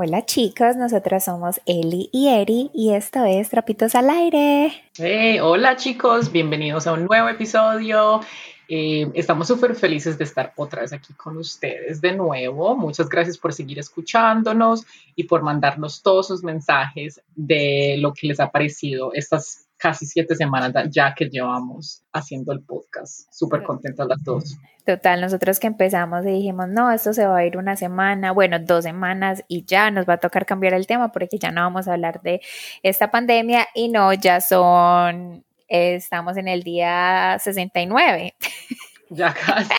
Hola chicos, nosotras somos Eli y Eri y esto es Trapitos al Aire. Hey, hola chicos, bienvenidos a un nuevo episodio. Eh, estamos súper felices de estar otra vez aquí con ustedes de nuevo. Muchas gracias por seguir escuchándonos y por mandarnos todos sus mensajes de lo que les ha parecido estas casi siete semanas ya que llevamos haciendo el podcast. Súper contentas las dos. Total, nosotros que empezamos y dijimos, no, esto se va a ir una semana, bueno, dos semanas y ya nos va a tocar cambiar el tema porque ya no vamos a hablar de esta pandemia y no, ya son, estamos en el día 69. Ya casi.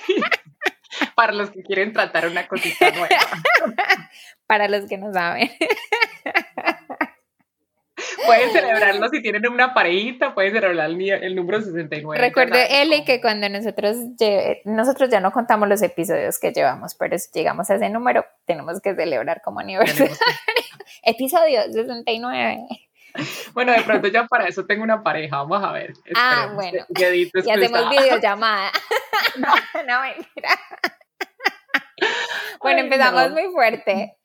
Para los que quieren tratar una cosita nueva. Para los que no saben. Pueden celebrarlo si tienen una parejita, pueden celebrar el, número 69. Recuerde, Eli, que cuando nosotros, nosotros ya no contamos los episodios que llevamos, pero si llegamos a ese número, tenemos que celebrar como aniversario. Episodio 69. Bueno, de pronto ya para eso tengo una pareja, vamos a ver. Ah, bueno. y hacemos videollamada. no, no, mentira. Bueno, empezamos muy fuerte.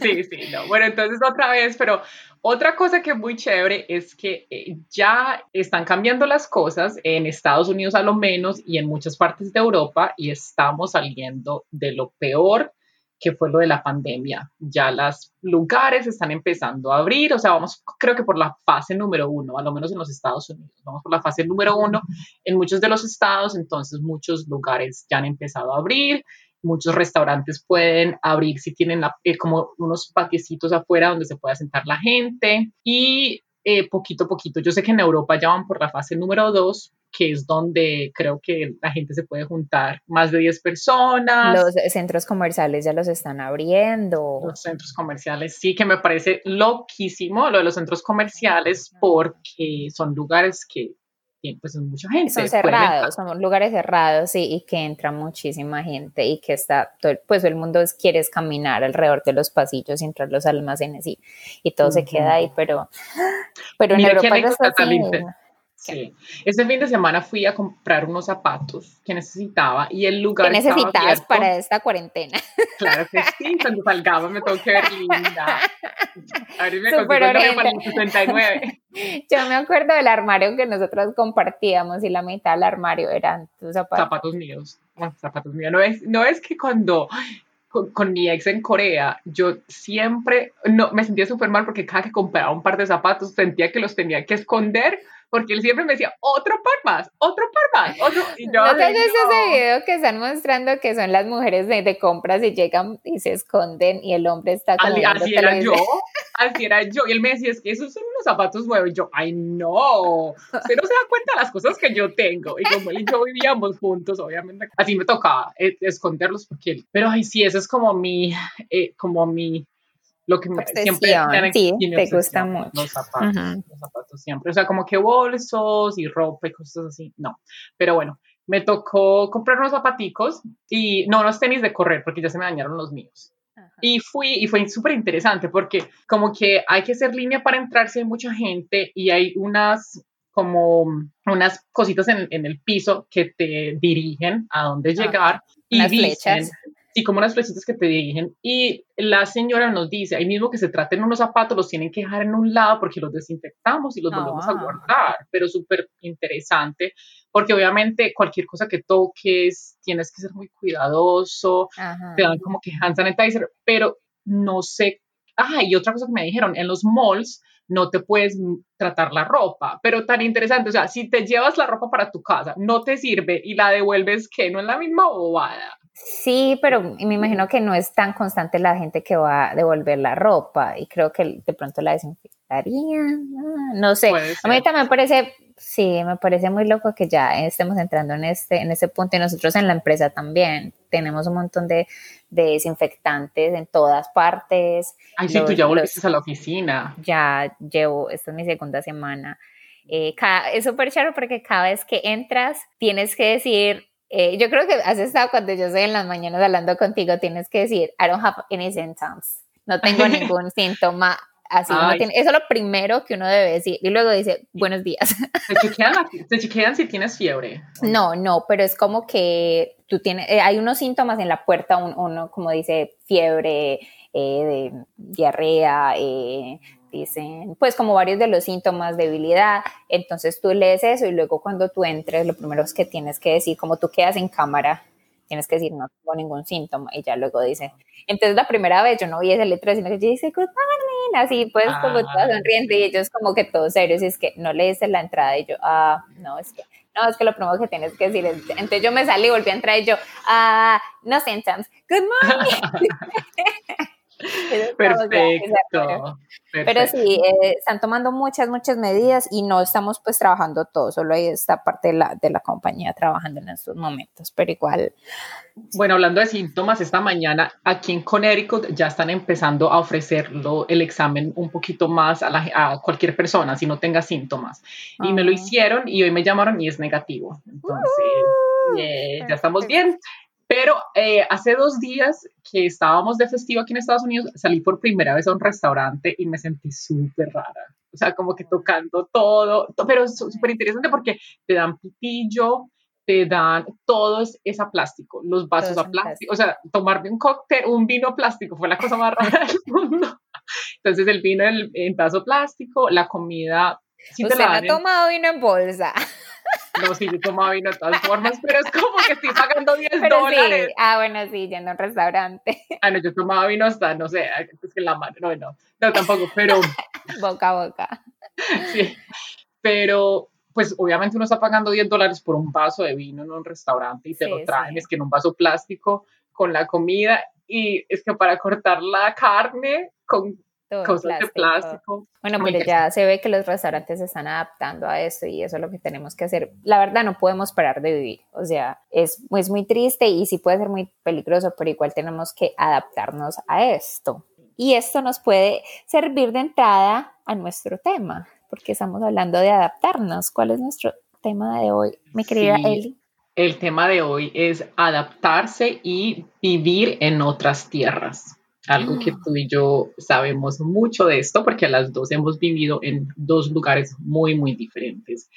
Sí, sí, no. Bueno, entonces otra vez, pero otra cosa que es muy chévere es que eh, ya están cambiando las cosas en Estados Unidos a lo menos y en muchas partes de Europa y estamos saliendo de lo peor que fue lo de la pandemia. Ya los lugares están empezando a abrir, o sea, vamos creo que por la fase número uno, a lo menos en los Estados Unidos, vamos por la fase número uno en muchos de los estados, entonces muchos lugares ya han empezado a abrir Muchos restaurantes pueden abrir si tienen eh, como unos patiecitos afuera donde se pueda sentar la gente y eh, poquito a poquito. Yo sé que en Europa ya van por la fase número dos, que es donde creo que la gente se puede juntar más de 10 personas. Los centros comerciales ya los están abriendo. Los centros comerciales, sí, que me parece loquísimo lo de los centros comerciales porque son lugares que pues es mucha gente. Son cerrados, son lugares cerrados sí, y que entra muchísima gente y que está, todo, pues el mundo quiere caminar alrededor de los pasillos y entrar los almacenes y, y todo se queda ahí, pero, pero en Europa está Sí. Este fin de semana fui a comprar unos zapatos que necesitaba y el lugar. ¿Qué necesitabas para esta cuarentena? Claro que sí, cuando salgaba me tengo que ver linda. A ver, me consigo el para el 69. Yo me acuerdo del armario que nosotros compartíamos y la mitad del armario eran tus zapatos. Zapatos míos. zapatos míos. No es, no es que cuando con, con, mi ex en Corea, yo siempre no, me sentía súper mal porque cada que compraba un par de zapatos sentía que los tenía que esconder porque él siempre me decía, otro par más, otro par más, otro. Y yo, ¿No te ese video que están mostrando que son las mujeres de, de, compras y llegan y se esconden y el hombre está como Así, era yo, así era yo. Y él me decía, es que esos son unos zapatos nuevos. Y yo, ay, no, usted no se da cuenta de las cosas que yo tengo. Y como él y yo vivíamos juntos, obviamente, así me tocaba eh, esconderlos porque él, pero ay, sí, eso es como mi, eh, como mi lo que me, siempre sí, te gusta mucho. Los zapatos, los zapatos siempre. O sea, como que bolsos y ropa y cosas así, no. Pero bueno, me tocó comprar unos zapaticos y no unos tenis de correr porque ya se me dañaron los míos. Y fui y fue súper interesante porque como que hay que hacer línea para entrar si hay mucha gente y hay unas como unas cositas en, en el piso que te dirigen a dónde llegar. y dicen, flechas Sí, como unas flechitas que te dirigen. Y la señora nos dice, ahí mismo que se traten unos zapatos, los tienen que dejar en un lado porque los desinfectamos y los volvemos a ah. guardar. Pero súper interesante, porque obviamente cualquier cosa que toques, tienes que ser muy cuidadoso, te dan como que hand sanitizer, pero no sé. Ah, y otra cosa que me dijeron, en los malls no te puedes tratar la ropa, pero tan interesante, o sea, si te llevas la ropa para tu casa, no te sirve y la devuelves, que no es la misma bobada. Sí, pero me imagino que no es tan constante la gente que va a devolver la ropa y creo que de pronto la desinfectaría. Ah, no sé. A mí también me parece, sí, me parece muy loco que ya estemos entrando en este, en este punto y nosotros en la empresa también tenemos un montón de, desinfectantes en todas partes. Ay, sí, tú ya volviste a la oficina. Ya llevo, esta es mi segunda semana. Eh, es súper chévere porque cada vez que entras tienes que decir eh, yo creo que has estado cuando yo estoy en las mañanas hablando contigo, tienes que decir, I don't have any symptoms. No tengo ningún síntoma. Así eso es lo primero que uno debe decir. Y luego dice, buenos días. ¿Te chequean, si tienes fiebre? No, no, pero es como que tú tienes, eh, hay unos síntomas en la puerta, uno como dice fiebre, eh, de diarrea, eh, dicen, pues como varios de los síntomas, debilidad. Entonces tú lees eso y luego cuando tú entres, lo primero es que tienes que decir, como tú quedas en cámara, tienes que decir, no tengo ningún síntoma. Y ya luego dice, entonces la primera vez yo no vi esa letra, sino que yo dice, good morning, así pues como toda ah. sonriente y ellos como que todos serios, y es que no leíste la entrada y yo, ah, no, es que no, es que lo primero que tienes que decir es, entonces yo me salí y volví a entrar y yo, ah, no symptoms, good morning. Perfecto, Pero sí, eh, están tomando muchas, muchas medidas y no estamos pues trabajando todo, solo hay esta parte de la, de la compañía trabajando en estos momentos, pero igual. Bueno, hablando de síntomas, esta mañana aquí en Connecticut ya están empezando a ofrecerlo el examen un poquito más a, a cualquier persona si no tenga síntomas. Y me lo hicieron y hoy me llamaron y es negativo. Entonces, uh, ya estamos bien. Pero eh, hace dos días que estábamos de festivo aquí en Estados Unidos, salí por primera vez a un restaurante y me sentí súper rara. O sea, como que tocando todo, pero súper interesante porque te dan pitillo, te dan todo es, a plástico, los vasos a plástico. O sea, tomarme un cóctel, un vino plástico fue la cosa más rara del mundo. Entonces, el vino en, en vaso plástico, la comida. Sí Usted ha tomado vino en bolsa. No, sí, yo tomaba vino de todas formas, pero es como que estoy pagando 10 dólares. Ah, bueno, sí, yendo a un restaurante. Ah, no, yo tomaba vino hasta, no sé, es que la mano, no, no, no, tampoco, pero... boca a boca. Sí, pero pues obviamente uno está pagando 10 dólares por un vaso de vino en un restaurante y te lo traen, es que en un vaso plástico con la comida y es que para cortar la carne con cosas de plástico. Bueno, pero ya se ve que los restaurantes se están adaptando a esto y eso es lo que tenemos que hacer. La verdad, no podemos parar de vivir. O sea, es, es muy triste y sí puede ser muy peligroso, pero igual tenemos que adaptarnos a esto. Y esto nos puede servir de entrada a nuestro tema, porque estamos hablando de adaptarnos. ¿Cuál es nuestro tema de hoy, mi querida Eli? El tema de hoy es adaptarse y vivir en otras tierras algo que tú y yo sabemos mucho de esto porque las dos hemos vivido en dos lugares muy, muy diferentes.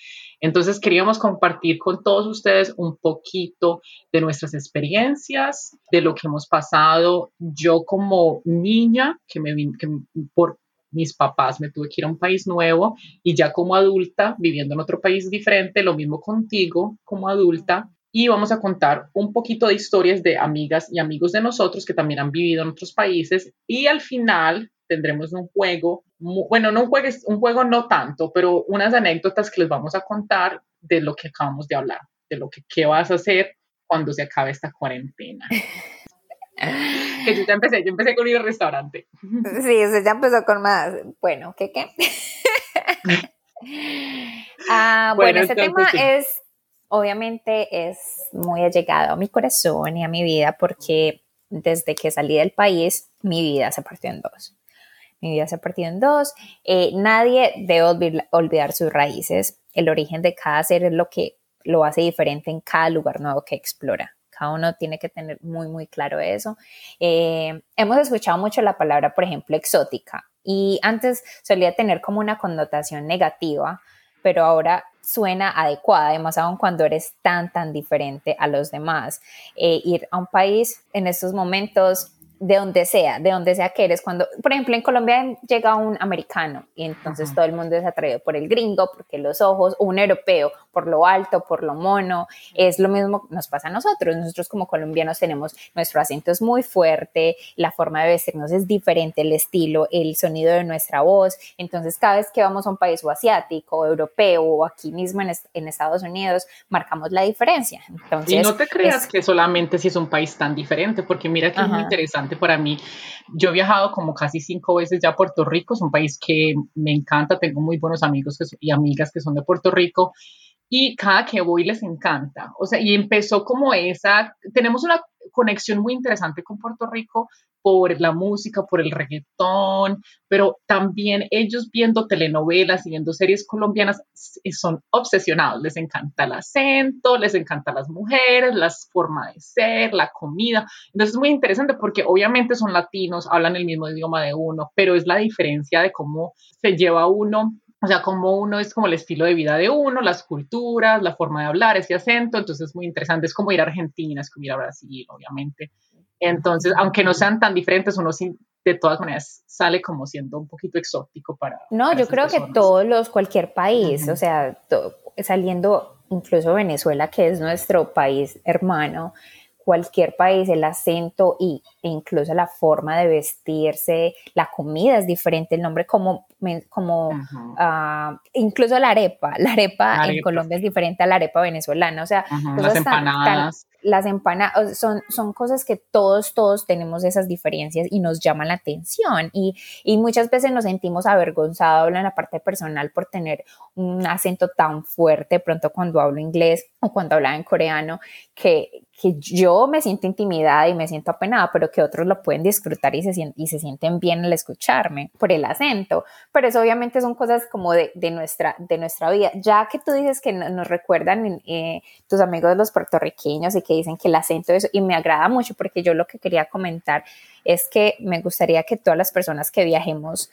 Entonces queríamos compartir con todos ustedes un poquito de nuestras experiencias, de lo que hemos pasado. Yo como niña, que me que por mis papás me tuve que ir a un país nuevo y ya como adulta, viviendo en otro país diferente, lo mismo contigo como adulta, y vamos a contar un poquito de historias de amigas y amigos de nosotros que también han vivido en otros países y al final tendremos un juego, bueno, no un juego, un juego no tanto, pero unas anécdotas que les vamos a contar de lo que acabamos de hablar, de lo que qué vas a hacer cuando se acabe esta cuarentena. que yo ya empecé, yo empecé con ir al restaurante. Sí, usted ya empezó con más. Bueno, ¿qué qué? ah, bueno, este tema es obviamente es muy allegado a mi corazón y a mi vida porque desde que salí del país, mi vida se partió en dos. Mi vida se partió en dos. Eh, nadie debe olvidar sus raíces. El origen de cada ser es lo que lo hace diferente en cada lugar nuevo que explora. Cada uno tiene que tener muy, muy claro eso. Eh, hemos escuchado mucho la palabra, por ejemplo, exótica, y antes solía tener como una connotación negativa, pero ahora suena adecuada, además aún cuando eres tan, tan diferente a los demás. Eh, ir a un país en estos momentos de donde sea, de donde sea que eres. Cuando, por ejemplo, en Colombia llega un americano y entonces todo el mundo es atraído por el gringo, porque los ojos, un europeo por lo alto, por lo mono, es lo mismo nos pasa a nosotros. Nosotros como colombianos tenemos nuestro acento es muy fuerte, la forma de vestirnos es diferente, el estilo, el sonido de nuestra voz. Entonces, cada vez que vamos a un país o asiático, o europeo o aquí mismo en, en Estados Unidos, marcamos la diferencia. Entonces, y no te creas que solamente si es un país tan diferente, porque mira que es muy interesante para mí. Yo he viajado como casi cinco veces ya a Puerto Rico, es un país que me encanta, tengo muy buenos amigos y amigas que son de Puerto Rico y cada que voy les encanta. O sea, y empezó como esa, tenemos una conexión muy interesante con Puerto Rico por la música, por el reggaetón, pero también ellos viendo telenovelas y viendo series colombianas son obsesionados, les encanta el acento, les encanta las mujeres, la forma de ser, la comida. Entonces es muy interesante porque obviamente son latinos, hablan el mismo idioma de uno, pero es la diferencia de cómo se lleva uno o sea, como uno es como el estilo de vida de uno, las culturas, la forma de hablar, ese acento, entonces es muy interesante. Es como ir a Argentina, es como ir a Brasil, obviamente. Entonces, aunque no sean tan diferentes, uno sí de todas maneras sale como siendo un poquito exótico para... No, yo creo que todos los, cualquier país, o sea, saliendo incluso Venezuela, que es nuestro país hermano, cualquier país, el acento y, e incluso la forma de vestirse, la comida es diferente, el nombre como, como ah, incluso la arepa, la arepa, en Colombia es diferente a la arepa venezolana, o sea, las empanadas. las empanadas son, son cosas que todos, todos tenemos esas diferencias y nos llaman la atención y, y muchas veces nos sentimos avergonzados en la parte personal por tener un acento tan fuerte pronto cuando hablo inglés o cuando hablaba en coreano que, que yo me siento intimidada y me siento apenada, pero que otros lo pueden disfrutar y se, y se sienten bien al escucharme por el acento. Pero eso obviamente son cosas como de, de nuestra, de nuestra vida. Ya que tú dices que nos recuerdan eh, tus amigos los puertorriqueños y que dicen que el acento es, y me agrada mucho porque yo lo que quería comentar es que me gustaría que todas las personas que viajemos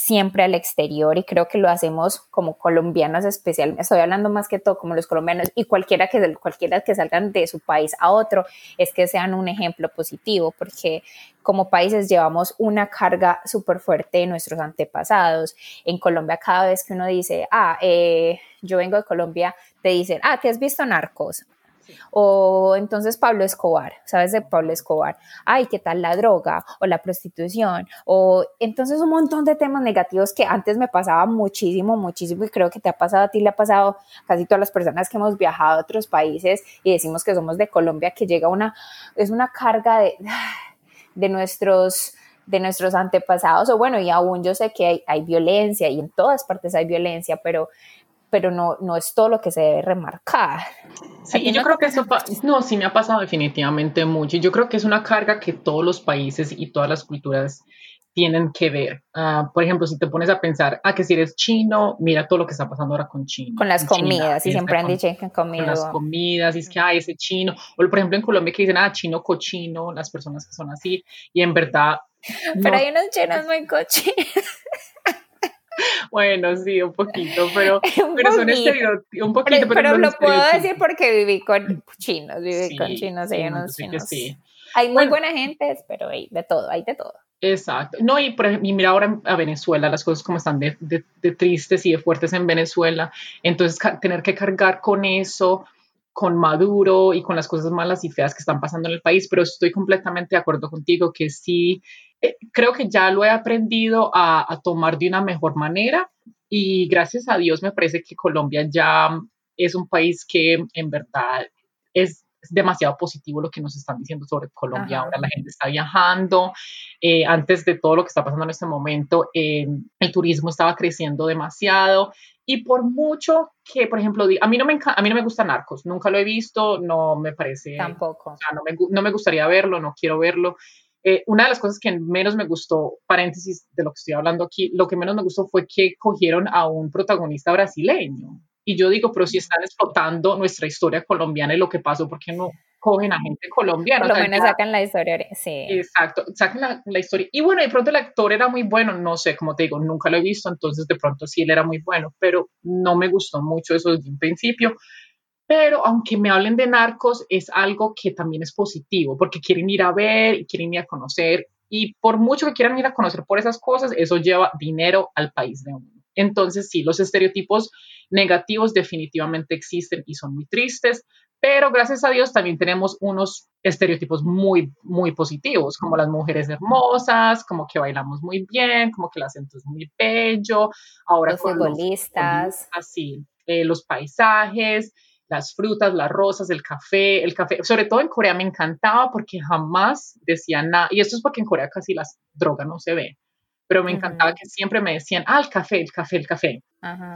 siempre al exterior y creo que lo hacemos como colombianos especialmente, estoy hablando más que todo como los colombianos y cualquiera que, cualquiera que salgan de su país a otro, es que sean un ejemplo positivo porque como países llevamos una carga súper fuerte de nuestros antepasados. En Colombia cada vez que uno dice, ah, eh, yo vengo de Colombia, te dicen, ah, ¿te has visto narcos? O entonces Pablo Escobar, ¿sabes de Pablo Escobar? Ay, ¿qué tal la droga o la prostitución? O entonces un montón de temas negativos que antes me pasaba muchísimo, muchísimo y creo que te ha pasado a ti, le ha pasado casi todas las personas que hemos viajado a otros países y decimos que somos de Colombia, que llega una, es una carga de, de nuestros de nuestros antepasados, o bueno, y aún yo sé que hay, hay violencia y en todas partes hay violencia, pero pero no, no es todo lo que se debe remarcar. Sí, y yo creo que eso, no, sí me ha pasado definitivamente mucho. Yo creo que es una carga que todos los países y todas las culturas tienen que ver. Ah, por ejemplo, si te pones a pensar, ah, que si eres chino, mira todo lo que está pasando ahora con China. Con las comidas, y siempre han dicho que Con las comidas, y es que, hay ese chino. O por ejemplo, en Colombia que dicen, ah, chino cochino, las personas que son así, y en verdad... Pero hay unos chinos muy cochinos. Bueno, sí, un poquito, pero, pero son estereotipos, un poquito. Pero, pero lo puedo decir porque viví con chinos, viví con chinos, hay unos chinos. Sí. Hay muy buena gente, pero hay de todo, hay de todo. Exacto. No, y, y, mira ahora a Venezuela, las cosas como están de, de, de, tristes y de fuertes en Venezuela. Entonces, tener que cargar con eso, con Maduro y con las cosas malas y feas que están pasando en el país, pero estoy completamente de acuerdo contigo que sí eh, creo que ya lo he aprendido a, tomar de una mejor manera y gracias a Dios me parece que Colombia ya es un país que en verdad es demasiado positivo lo que nos están diciendo sobre Colombia. Ahora la gente está viajando. Eh, antes de todo lo que está pasando en este momento, eh, el turismo estaba creciendo demasiado. Y por mucho que, por ejemplo, a mí no me, a mí no me gusta Narcos, nunca lo he visto, no me parece. Tampoco. no, me, no me gustaría verlo, no quiero verlo. Eh, una de las cosas que menos me gustó, paréntesis de lo que estoy hablando aquí, lo que menos me gustó fue que cogieron a un protagonista brasileño. Y yo digo, pero si están explotando nuestra historia colombiana y lo que pasó, ¿por qué no cogen a gente colombiana? Por lo menos sacan la historia, sí. Exacto, sacan la, la, historia. Y bueno, de pronto el actor era muy bueno, no sé, como te digo, nunca lo he visto, entonces de pronto sí él era muy bueno, pero no me gustó mucho eso desde un principio pero aunque me hablen de narcos, es algo que también es positivo, porque quieren ir a ver y quieren ir a conocer, y por mucho que quieran ir a conocer por esas cosas, eso lleva dinero al país de uno. Entonces, sí, los estereotipos negativos definitivamente existen y son muy tristes, pero gracias a Dios también tenemos unos estereotipos muy, muy positivos, como las mujeres hermosas, como que bailamos muy bien, como que el acento es muy bello, ahora los futbolistas, así, eh, los paisajes, las frutas, las rosas, el café, el café, sobre todo en Corea me encantaba porque jamás decían nada, y esto es porque en Corea casi las drogas no se ven, pero me encantaba que siempre me decían, ah, el café, el café, el café.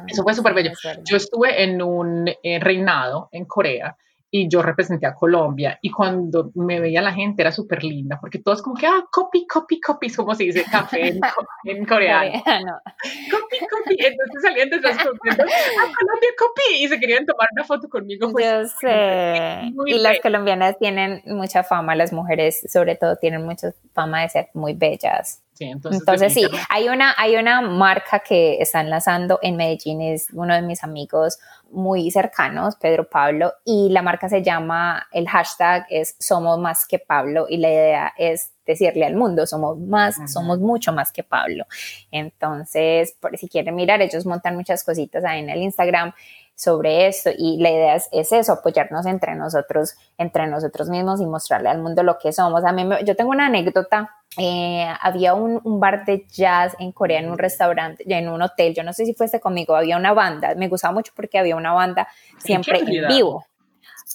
Eso fue súper bello. Yo estuve en un eh, reinado en Corea y yo representé a Colombia y cuando me veía la gente era súper linda porque todos como que, ah, copy, copy, copy, como se dice café en, en coreano. copy, copy. Entonces salían detrás corriendo, ah, Colombia, copy, y se querían tomar una foto conmigo. Pues, yo sé. y las colombianas tienen mucha fama, las mujeres sobre todo tienen mucha fama de ser muy bellas. Sí, entonces, entonces sí, hay una, hay una marca que están lanzando en Medellín, es uno de mis amigos muy cercanos, Pedro Pablo, y la marca se llama, el hashtag es Somos más que Pablo, y la idea es decirle al mundo, somos más, somos mucho más que Pablo. Entonces, por si quieren mirar, ellos montan muchas cositas ahí en el Instagram sobre esto y la idea es, eso, apoyarnos entre nosotros, entre nosotros mismos y mostrarle al mundo lo que somos. A mí, yo tengo una anécdota, eh, había un, bar de jazz en Corea, en un restaurante, en un hotel, yo no sé si fuese conmigo, había una banda, me gustaba mucho porque había una banda siempre en, vivo.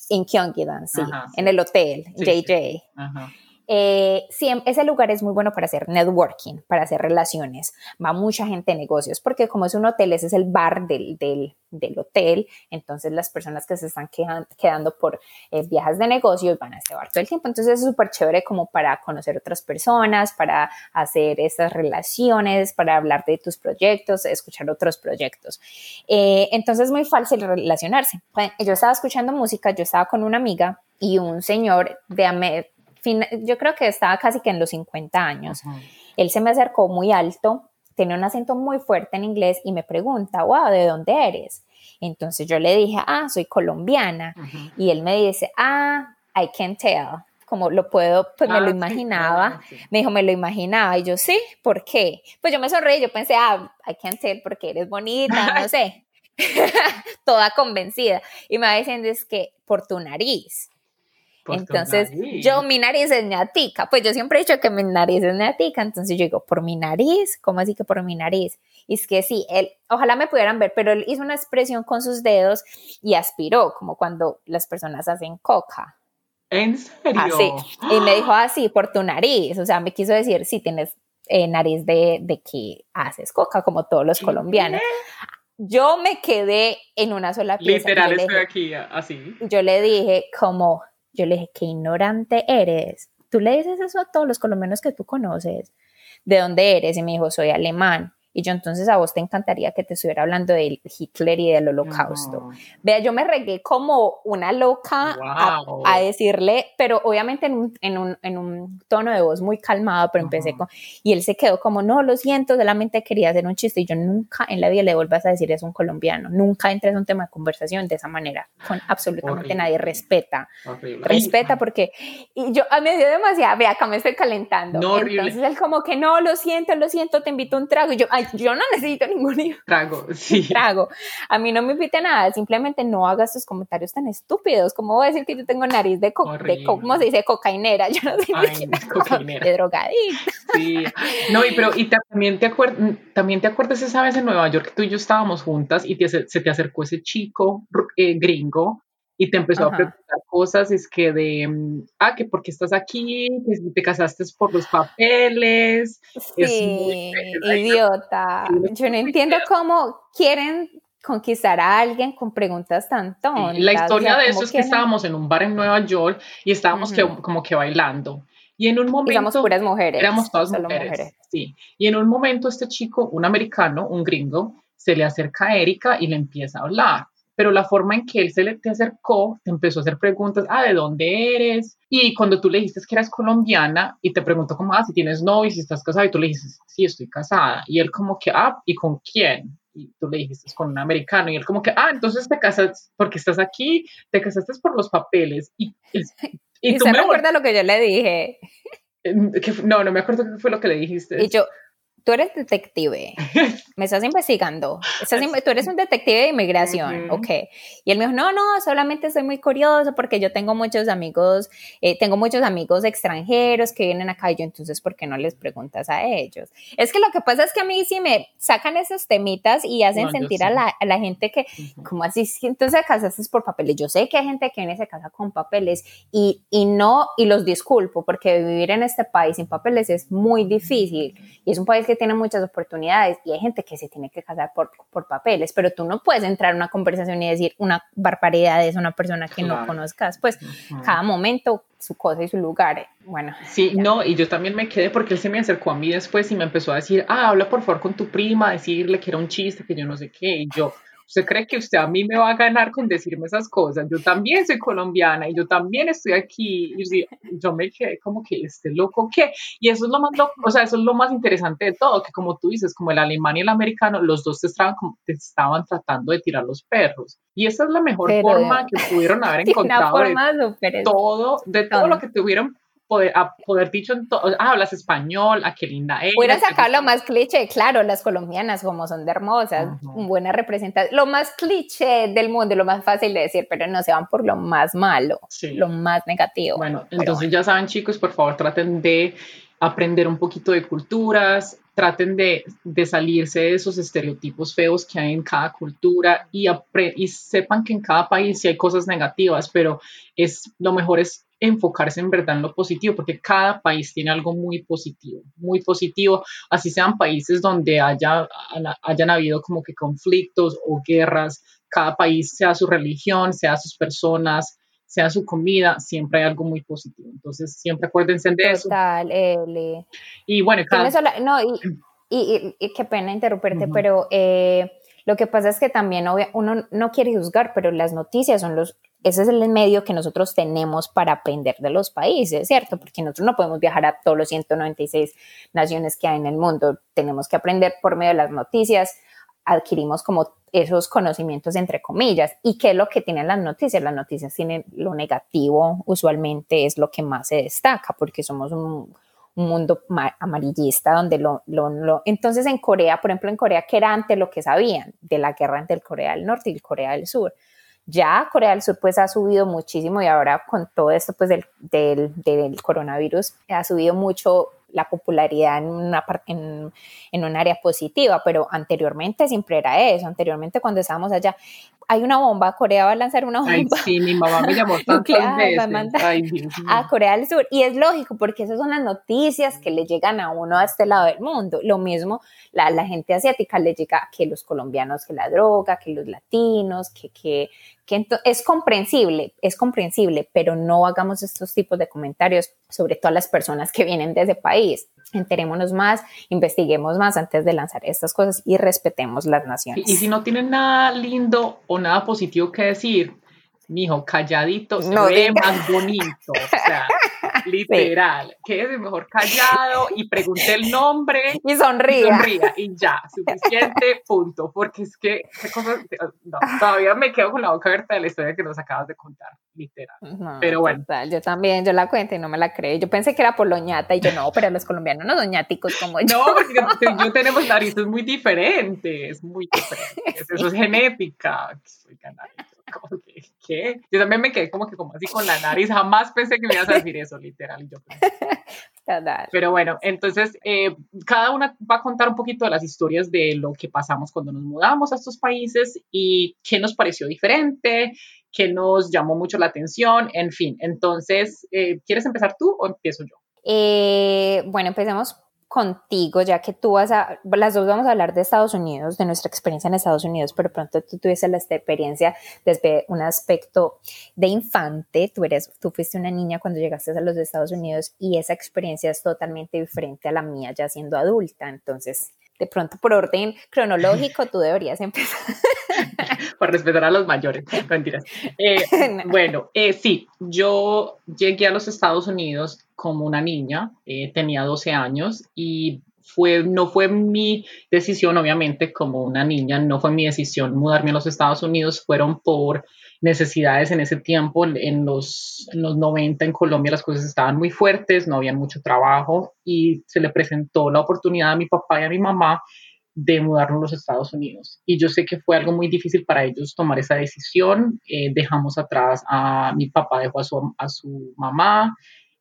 En Gyeonggi-dan, sí, en el hotel, JJ. Ajá. Eh, ese lugar es muy bueno para hacer networking, para hacer relaciones. Va mucha gente de negocios, porque como es un hotel, ese es el bar del, del, del hotel. Entonces, las personas que se están quedando por eh, viajes de negocios van a este bar todo el tiempo. Entonces, es súper chévere como para conocer otras personas, para hacer esas relaciones, para hablar de tus proyectos, escuchar otros proyectos. Eh, entonces, es muy fácil relacionarse. Yo estaba escuchando música, yo estaba con una amiga y un señor de yo creo que estaba casi que en los 50 años. Él se me acercó muy alto, tenía un acento muy fuerte en inglés y me pregunta, wow, ¿de dónde eres? Entonces yo le dije, ah, soy colombiana. Y él me dice, ah, I can tell. Como lo puedo, pues me lo ah, imaginaba. Me dijo, me lo imaginaba. Y yo, sí, ¿por qué? Pues yo me sonreí, yo pensé, ah, I can tell porque eres bonita, no sé. Toda convencida. Y me va diciendo, es que por tu nariz. Entonces, yo, mi nariz es neatica. Pues yo siempre he dicho que mi nariz es neatica. Entonces yo digo, por mi nariz, ¿cómo así que por mi nariz? Y es que sí, él, ojalá me pudieran ver, pero él hizo una expresión con sus dedos y aspiró, como cuando las personas hacen coca. ¿En serio? Así. Y me dijo así, por tu nariz. O sea, me quiso decir, sí, tienes eh, nariz de, de, que haces coca, como todos los colombianos yo me quedé en una sola pieza. Literal, estoy aquí, así. Yo le dije como, yo le dije, qué ignorante eres. Tú le dices eso a todos los colombianos que tú conoces. ¿De dónde eres? Y me dijo, soy alemán. Y yo entonces a vos te encantaría que te estuviera hablando de Hitler y del holocausto. Vea, yo me regué como una loca a, decirle, pero obviamente en un, en, un, en un, tono de voz muy calmado, pero empecé con, y él se quedó como, no, lo siento, solamente quería hacer un chiste y yo nunca en la vida le vuelvas a decir es un colombiano, nunca entres en un tema de conversación de esa manera, con absolutamente nadie, respeta, respeta porque, y yo, a mí me dio demasiado, vea, acá me estoy calentando. entonces él como que, no, lo siento, lo siento, te invito a un trago, y yo, yo no necesito ningún trago. Sí. Trago. A mí no me invite nada, simplemente no hagas tus comentarios tan estúpidos. ¿Cómo voy a decir que yo tengo nariz de, co de ¿cómo se dice? Cocainera. Yo no sé de drogadicta. Sí. No, y pero y también te acuerdas, también te acuerdas esa vez en Nueva York que tú y yo estábamos juntas y se te acercó ese chico eh, gringo y te empezó a preguntar cosas, es que de, ah, que porque estás aquí, que te casaste por los papeles. Sí, idiota. Yo no entiendo cómo quieren conquistar a alguien con preguntas tan tontas. la historia de eso es que estábamos en un bar en Nueva York y estábamos como que bailando. Y en un momento... Éramos puras mujeres. Éramos todas mujeres, Sí. Y en un momento este chico, un americano, un gringo, se le acerca a Erika y le empieza a hablar pero la forma en que él se le te acercó, te empezó a hacer preguntas, ah, ¿de dónde eres? Y cuando tú le dijiste que eras colombiana y te preguntó como, ah, si tienes novio, si estás casada, y tú le dijiste, sí, estoy casada. Y él como que, ah, ¿y con quién? Y tú le dijiste, con un americano. Y él como que, ah, entonces te casas porque estás aquí, te casaste por los papeles. Y, y, tú me acuerdas lo que yo le dije. no, no me acuerdo qué fue lo que le dijiste. Y yo, tú eres detective, me estás investigando, tú eres un detective de inmigración, ok. Y él me dijo, no, no, solamente estoy muy curioso porque yo tengo muchos amigos, eh, tengo muchos amigos extranjeros que vienen acá y yo entonces, ¿por qué no les preguntas a ellos? Es que lo que pasa es que a mí sí me sacan esos temitas y hacen sentir a la, a la, gente que, como así, entonces casaste por papeles. Yo sé que hay gente que viene se casa con papeles y, y no, y los disculpo porque vivir en este país sin papeles es muy difícil. Y es un país que tiene muchas oportunidades y hay gente que se tiene que casar por, por papeles, pero tú no puedes entrar en una conversación y decir una barbaridad de una persona que no conozcas, pues cada momento su cosa y su lugar. Bueno. Sí, no, y yo también me quedé porque él se me acercó a mí después y me empezó a decir, ah, habla por favor con tu prima, decirle que era un chiste, que yo no sé qué, y yo, ¿Usted cree que usted a mí me va a ganar con decirme esas cosas? Yo también soy colombiana y yo también estoy aquí. Y yo me quedé como que este loco qué. Y eso es lo más o sea, eso es lo más interesante de todo, que como tú dices, como el alemán y el americano, los dos te estaban, te estaban tratando de tirar los perros. Y esa es la mejor forma que pudieron haber encontrado de todo, de todo lo que tuvieron poder, a poder dicho en ah, hablas español, ah, qué linda eres. Fuera sacar lo más cliché, claro, las colombianas como son de hermosas, buena representación, lo más cliché del mundo, lo más fácil de decir, pero no se van por lo más malo, lo más negativo. Bueno, entonces ya saben chicos, por favor traten de aprender un poquito de culturas, traten de, de, salirse de esos estereotipos feos que hay en cada cultura y, y sepan que en cada país sí hay cosas negativas, pero es, lo mejor es enfocarse en verdad en lo positivo, porque cada país tiene algo muy positivo, muy positivo, así sean países donde haya, hayan habido como que conflictos o guerras, cada país, sea su religión, sea sus personas, sea su comida, siempre hay algo muy positivo. Entonces, siempre acuérdense de eso. Total, Eli. Y bueno, cada... no, y, y, qué pena interrumpirte, pero eh, lo que pasa es que también uno no quiere juzgar, pero las noticias son los, ese es el medio que nosotros tenemos para aprender de los países, ¿cierto? Porque nosotros no podemos viajar a todos los 196 naciones que hay en el mundo, tenemos que aprender por medio de las noticias, adquirimos como esos conocimientos entre comillas. ¿Y qué es lo que tienen las noticias? Las noticias tienen lo negativo, usualmente es lo que más se destaca, porque somos un, mundo amarillista donde lo, Entonces en Corea, por ejemplo, en Corea, que era antes lo que sabían de la guerra entre el Corea del Norte y el Corea del Sur? Ya Corea del Sur pues ha subido muchísimo y ahora con todo esto pues del, del, coronavirus ha subido mucho la popularidad en, una, en, en un área positiva, pero anteriormente siempre era eso, anteriormente cuando estábamos allá, hay una bomba, Corea va a lanzar una bomba. Ay, sí, mi mamá me llamó tantas veces. a Corea del Sur. Y es lógico, porque esas son las noticias que le llegan a uno a este lado del mundo. Lo mismo, la, la gente asiática le llega que los colombianos, que la droga, que los latinos, que, que, que es comprensible, es comprensible, pero no hagamos estos tipos de comentarios sobre todas las personas que vienen de ese país enterémonos más, investiguemos más antes de lanzar estas cosas y respetemos las naciones. Y, si no tienen nada lindo o nada positivo que decir, mijo, calladito se ve más bonito. O sea, literal. que es mejor callado y pregunte el nombre. Y sonríe. Y ya, suficiente, punto. Porque es que, todavía me quedo con la boca abierta de la historia que nos acabas de contar, literal. pero bueno. yo también, yo la cuento y no me la creí. Yo pensé que era por loñata y yo no, pero los colombianos no son ñáticos como yo. No, porque yo tenemos narices muy diferentes, muy diferentes. Eso es genética. Soy como que, ¿qué? Yo también me quedé como que como así con la nariz, jamás pensé que me ibas a decir eso, literal. Yo Pero bueno, entonces eh, cada una va a contar un poquito de las historias de lo que pasamos cuando nos mudamos a estos países y qué nos pareció diferente, qué nos llamó mucho la atención, en fin. Entonces, eh, ¿quieres empezar tú o empiezo yo? Eh, bueno, empecemos contigo, ya que tú vas a, las dos vamos a hablar de Estados Unidos, de nuestra experiencia en Estados Unidos, pero pronto tú tuviste la experiencia desde un aspecto de infante, tú eres, tú fuiste una niña cuando llegaste a los Estados Unidos y esa experiencia es totalmente diferente a la mía ya siendo adulta, entonces de pronto por orden cronológico tú deberías empezar. por respetar a los mayores, mentiras. Eh, bueno, eh, sí, yo llegué a los Estados Unidos como una niña, eh, tenía 12 años y fue, no fue mi decisión, obviamente, como una niña, no fue mi decisión mudarme a los Estados Unidos, fueron por necesidades en ese tiempo, en los, en los 90 en Colombia las cosas estaban muy fuertes, no había mucho trabajo y se le presentó la oportunidad a mi papá y a mi mamá de mudarnos a los Estados Unidos. Y yo sé que fue algo muy difícil para ellos tomar esa decisión. Eh, dejamos atrás a mi papá, dejó a su, a su mamá,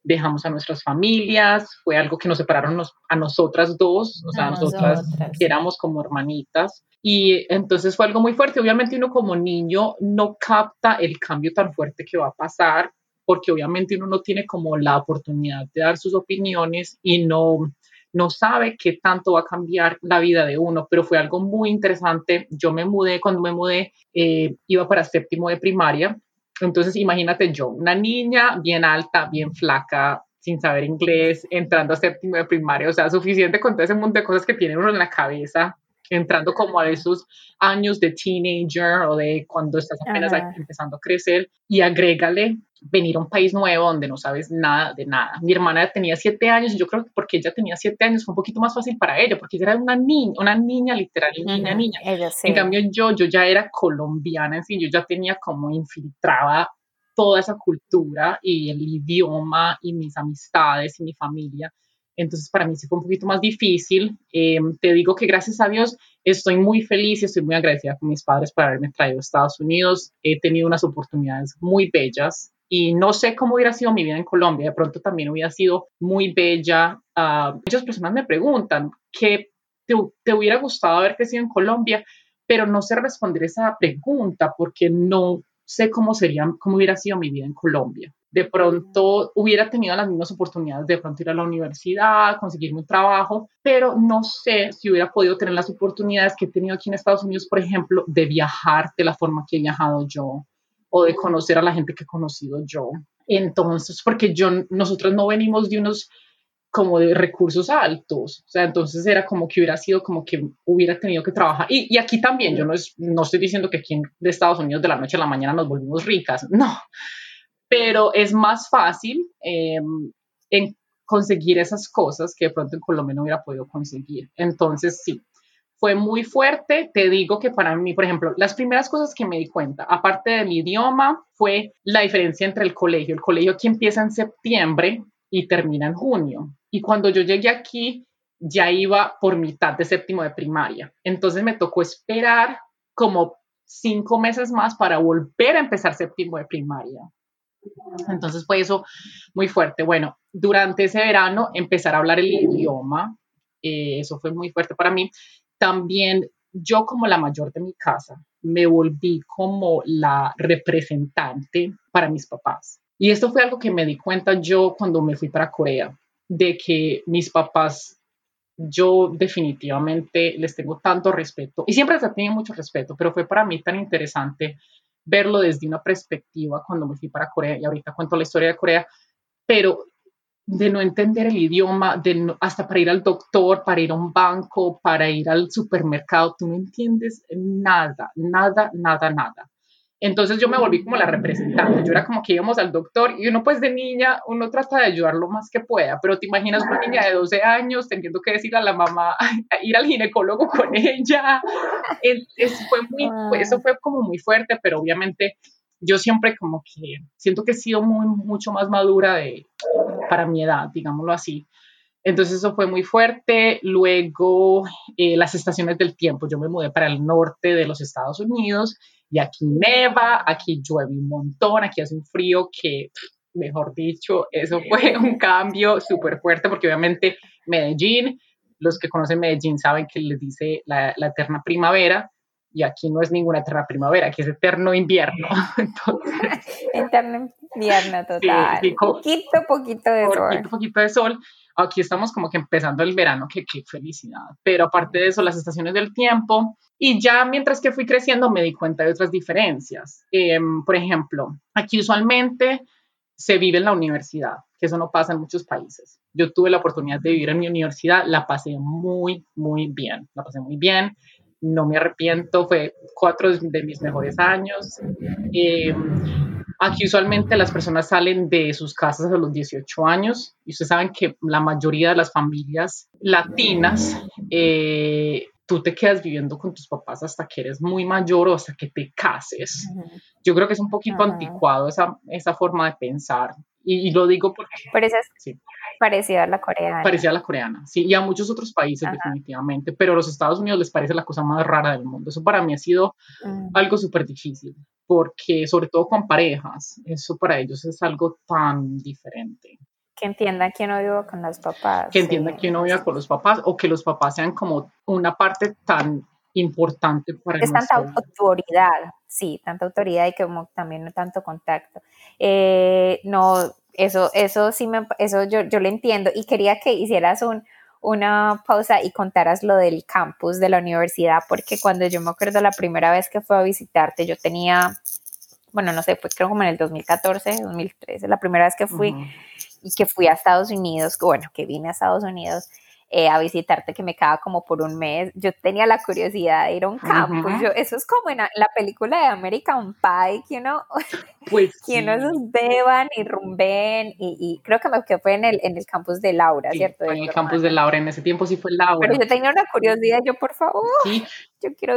dejamos a nuestras familias, fue algo que nos separaron a nosotras dos, o sea, nosotras, que éramos como hermanitas. Y entonces fue algo muy fuerte. Obviamente uno como niño no capta el cambio tan fuerte que va a pasar, porque obviamente uno no tiene como la oportunidad de dar sus opiniones y no, no sabe qué tanto va a cambiar la vida de uno, pero fue algo muy interesante. Yo me mudé, cuando me mudé, eh, iba para séptimo de primaria, entonces imagínate yo, una niña bien alta, bien flaca, sin saber inglés, entrando a séptimo de primaria, o sea, suficiente con todo ese montón de cosas que tiene uno en la cabeza entrando como a esos años de teenager o de cuando estás apenas empezando a crecer y agrégale venir a un país nuevo donde no sabes nada de nada. Mi hermana tenía siete años y yo creo que porque ella tenía siete años fue un poquito más fácil para ella, porque ella era una niña, una niña literal, niña, niña. En cambio yo, yo ya era colombiana, en fin, yo ya tenía como infiltrada toda esa cultura y el idioma y mis amistades y mi familia. Entonces para mí sí fue un poquito más difícil. Em, te digo que gracias a Dios estoy muy feliz y estoy muy agradecida con mis padres por haberme traído a Estados Unidos. He tenido unas oportunidades muy bellas y no sé cómo hubiera sido mi vida en Colombia. De pronto también hubiera sido muy bella. Uh, muchas personas me preguntan qué te, te, hubiera gustado haber crecido en Colombia, pero no sé responder esa pregunta porque no sé cómo sería, cómo hubiera sido mi vida en Colombia de pronto hubiera tenido las mismas oportunidades de pronto ir a la universidad, conseguir un trabajo, pero no sé si hubiera podido tener las oportunidades que he tenido aquí en Estados Unidos, por ejemplo, de viajar de la forma que he viajado yo o de conocer a la gente que he conocido yo. Entonces, porque yo, nosotros no venimos de unos como de recursos altos, o sea, entonces era como que hubiera sido como que hubiera tenido que trabajar. Y, y aquí también, yo no, es, no estoy diciendo que aquí en de Estados Unidos de la noche a la mañana nos volvimos ricas, no, pero es más fácil em, en conseguir esas cosas que de pronto en Colombia no hubiera podido conseguir. Entonces, sí, fue muy fuerte. Te digo que para mí, por ejemplo, las primeras cosas que me di cuenta, aparte del idioma, fue la diferencia entre el colegio. El colegio aquí empieza en septiembre y termina en junio. Y cuando yo llegué aquí, ya iba por mitad de séptimo de primaria. Entonces me tocó esperar como cinco meses más para volver a empezar séptimo de primaria. Entonces fue eso muy fuerte. Bueno, durante ese verano empezar a hablar el idioma, eh, eso fue muy fuerte para mí. También yo como la mayor de mi casa me volví como la representante para mis papás. Y esto fue algo que me di cuenta yo cuando me fui para Corea, de que mis papás, yo definitivamente les tengo tanto respeto y siempre les tenido mucho respeto, pero fue para mí tan interesante verlo desde una perspectiva cuando me fui para Corea y ahorita cuento la historia de Corea, pero de no entender el idioma, de hasta para ir al doctor, para ir a un banco, para ir al supermercado, tú no entiendes nada, nada, nada, nada. Entonces yo me volví como la representante, yo era como que íbamos al doctor y uno pues de niña, uno trata de ayudar lo más que pueda, pero te imaginas una niña de 12 años teniendo que decir a la mamá, ir al ginecólogo con ella, fue muy, eso fue como muy fuerte, pero obviamente yo siempre como que siento que he sido muy, mucho más madura de, para mi edad, digámoslo así. Entonces eso fue muy fuerte. Luego eh, las estaciones del tiempo. Yo me mudé para el norte de los Estados Unidos y aquí neva, aquí llueve un montón, aquí hace un frío que, mejor dicho, eso fue un cambio súper fuerte porque obviamente Medellín, los que conocen Medellín saben que les dice la, eterna primavera y aquí no es ninguna eterna primavera, aquí es eterno invierno. eterno invierno total. poquito, poquito de sol. Poquito, poquito de sol aquí estamos como que empezando el verano, que qué felicidad. Pero aparte de eso, las estaciones del tiempo. Y ya mientras que fui creciendo me di cuenta de otras diferencias. Em, por ejemplo, aquí usualmente se vive en la universidad, que eso no pasa en muchos países. Yo tuve la oportunidad de vivir en mi universidad, la pasé muy, muy bien, la pasé muy bien, no me arrepiento, fue cuatro de mis mejores años. Eh, Aquí usualmente las personas salen de sus casas a los 18 años y ustedes saben que la mayoría de las familias latinas, eh, tú te quedas viviendo con tus papás hasta que eres muy mayor o hasta que te cases. Yo creo que es un poquito anticuado esa, esa forma de pensar. Y, lo digo porque... Pero esa es sí. Parecida a la coreana. Parecida a la coreana, sí, y a muchos otros países definitivamente, pero a los Estados Unidos les parece la cosa más rara del mundo. Eso para mí ha sido mm. algo súper difícil porque sobre todo con parejas, eso para ellos es algo tan diferente. Que entiendan que uno viva con los papás. Que entiendan que uno viva con los papás o que los papás sean como una parte tan importante para Es tanta autoridad, sí, tanta autoridad y como también no tanto contacto. Eh, no, eso, eso sí me, eso yo, yo lo entiendo. Y quería que hicieras un, una pausa y contaras lo del campus de la universidad, porque cuando yo me acuerdo la primera vez que fue a visitarte, yo tenía, bueno, no sé, fue creo como en el 2014, 2013, la primera vez que fui y que fui a Estados Unidos, bueno, que vine a Estados Unidos, eh, a visitarte que me quedaba como por un mes. Yo tenía la curiosidad de ir a un campo. Yo, eso es como en la, película de American Pie, que uno, pues que uno esos beban y rumben y, y, creo que me quedé fue en el, en el campus de Laura, ¿cierto? en el campus de Laura, en ese tiempo sí fue Laura. Pero yo tenía una curiosidad, yo por favor. Sí,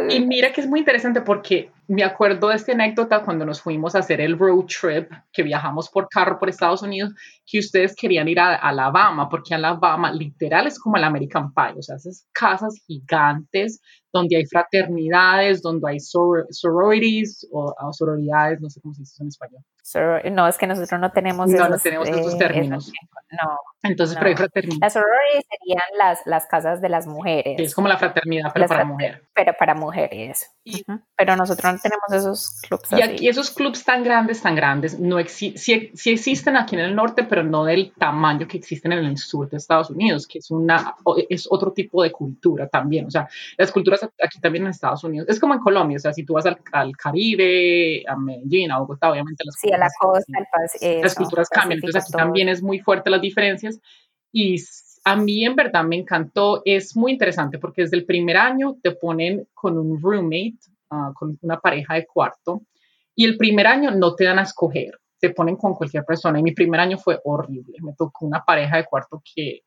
y mira que es muy interesante porque me acuerdo de esta anécdota cuando nos fuimos a hacer el road trip, que viajamos por carro por Estados Unidos, que ustedes querían ir a, Alabama, porque Alabama literal es como el American Pie, o sea, esas casas gigantes donde hay fraternidades, donde hay sororities o, sororidades, no sé cómo se dice en español. no, es que nosotros no tenemos No, no tenemos esos eh, términos. no. Entonces, pero hay fraternidad. Las sororities serían las, las casas de las mujeres. Es como la fraternidad, pero para mujeres. Pero para mujeres. Pero nosotros no tenemos esos clubs y Aquí esos clubs tan grandes, tan grandes, no sí, sí, existen aquí en el norte, pero no del tamaño que existen en el sur de Estados Unidos, que es, una, es otro tipo de cultura también. O sea, las culturas aquí también en Estados Unidos, es como en Colombia, o sea, si tú vas al, al Caribe, a Medellín, a Bogotá, obviamente las, sí, a la costa, las culturas cambian. Entonces aquí también es muy fuerte las diferencias y a mí en verdad me encantó, es muy interesante porque desde el primer año te ponen con un roommate, ah, con una pareja de cuarto, y el primer año no te dan a escoger, te ponen con cualquier persona. Y mi primer año fue horrible, me tocó una pareja de cuarto que,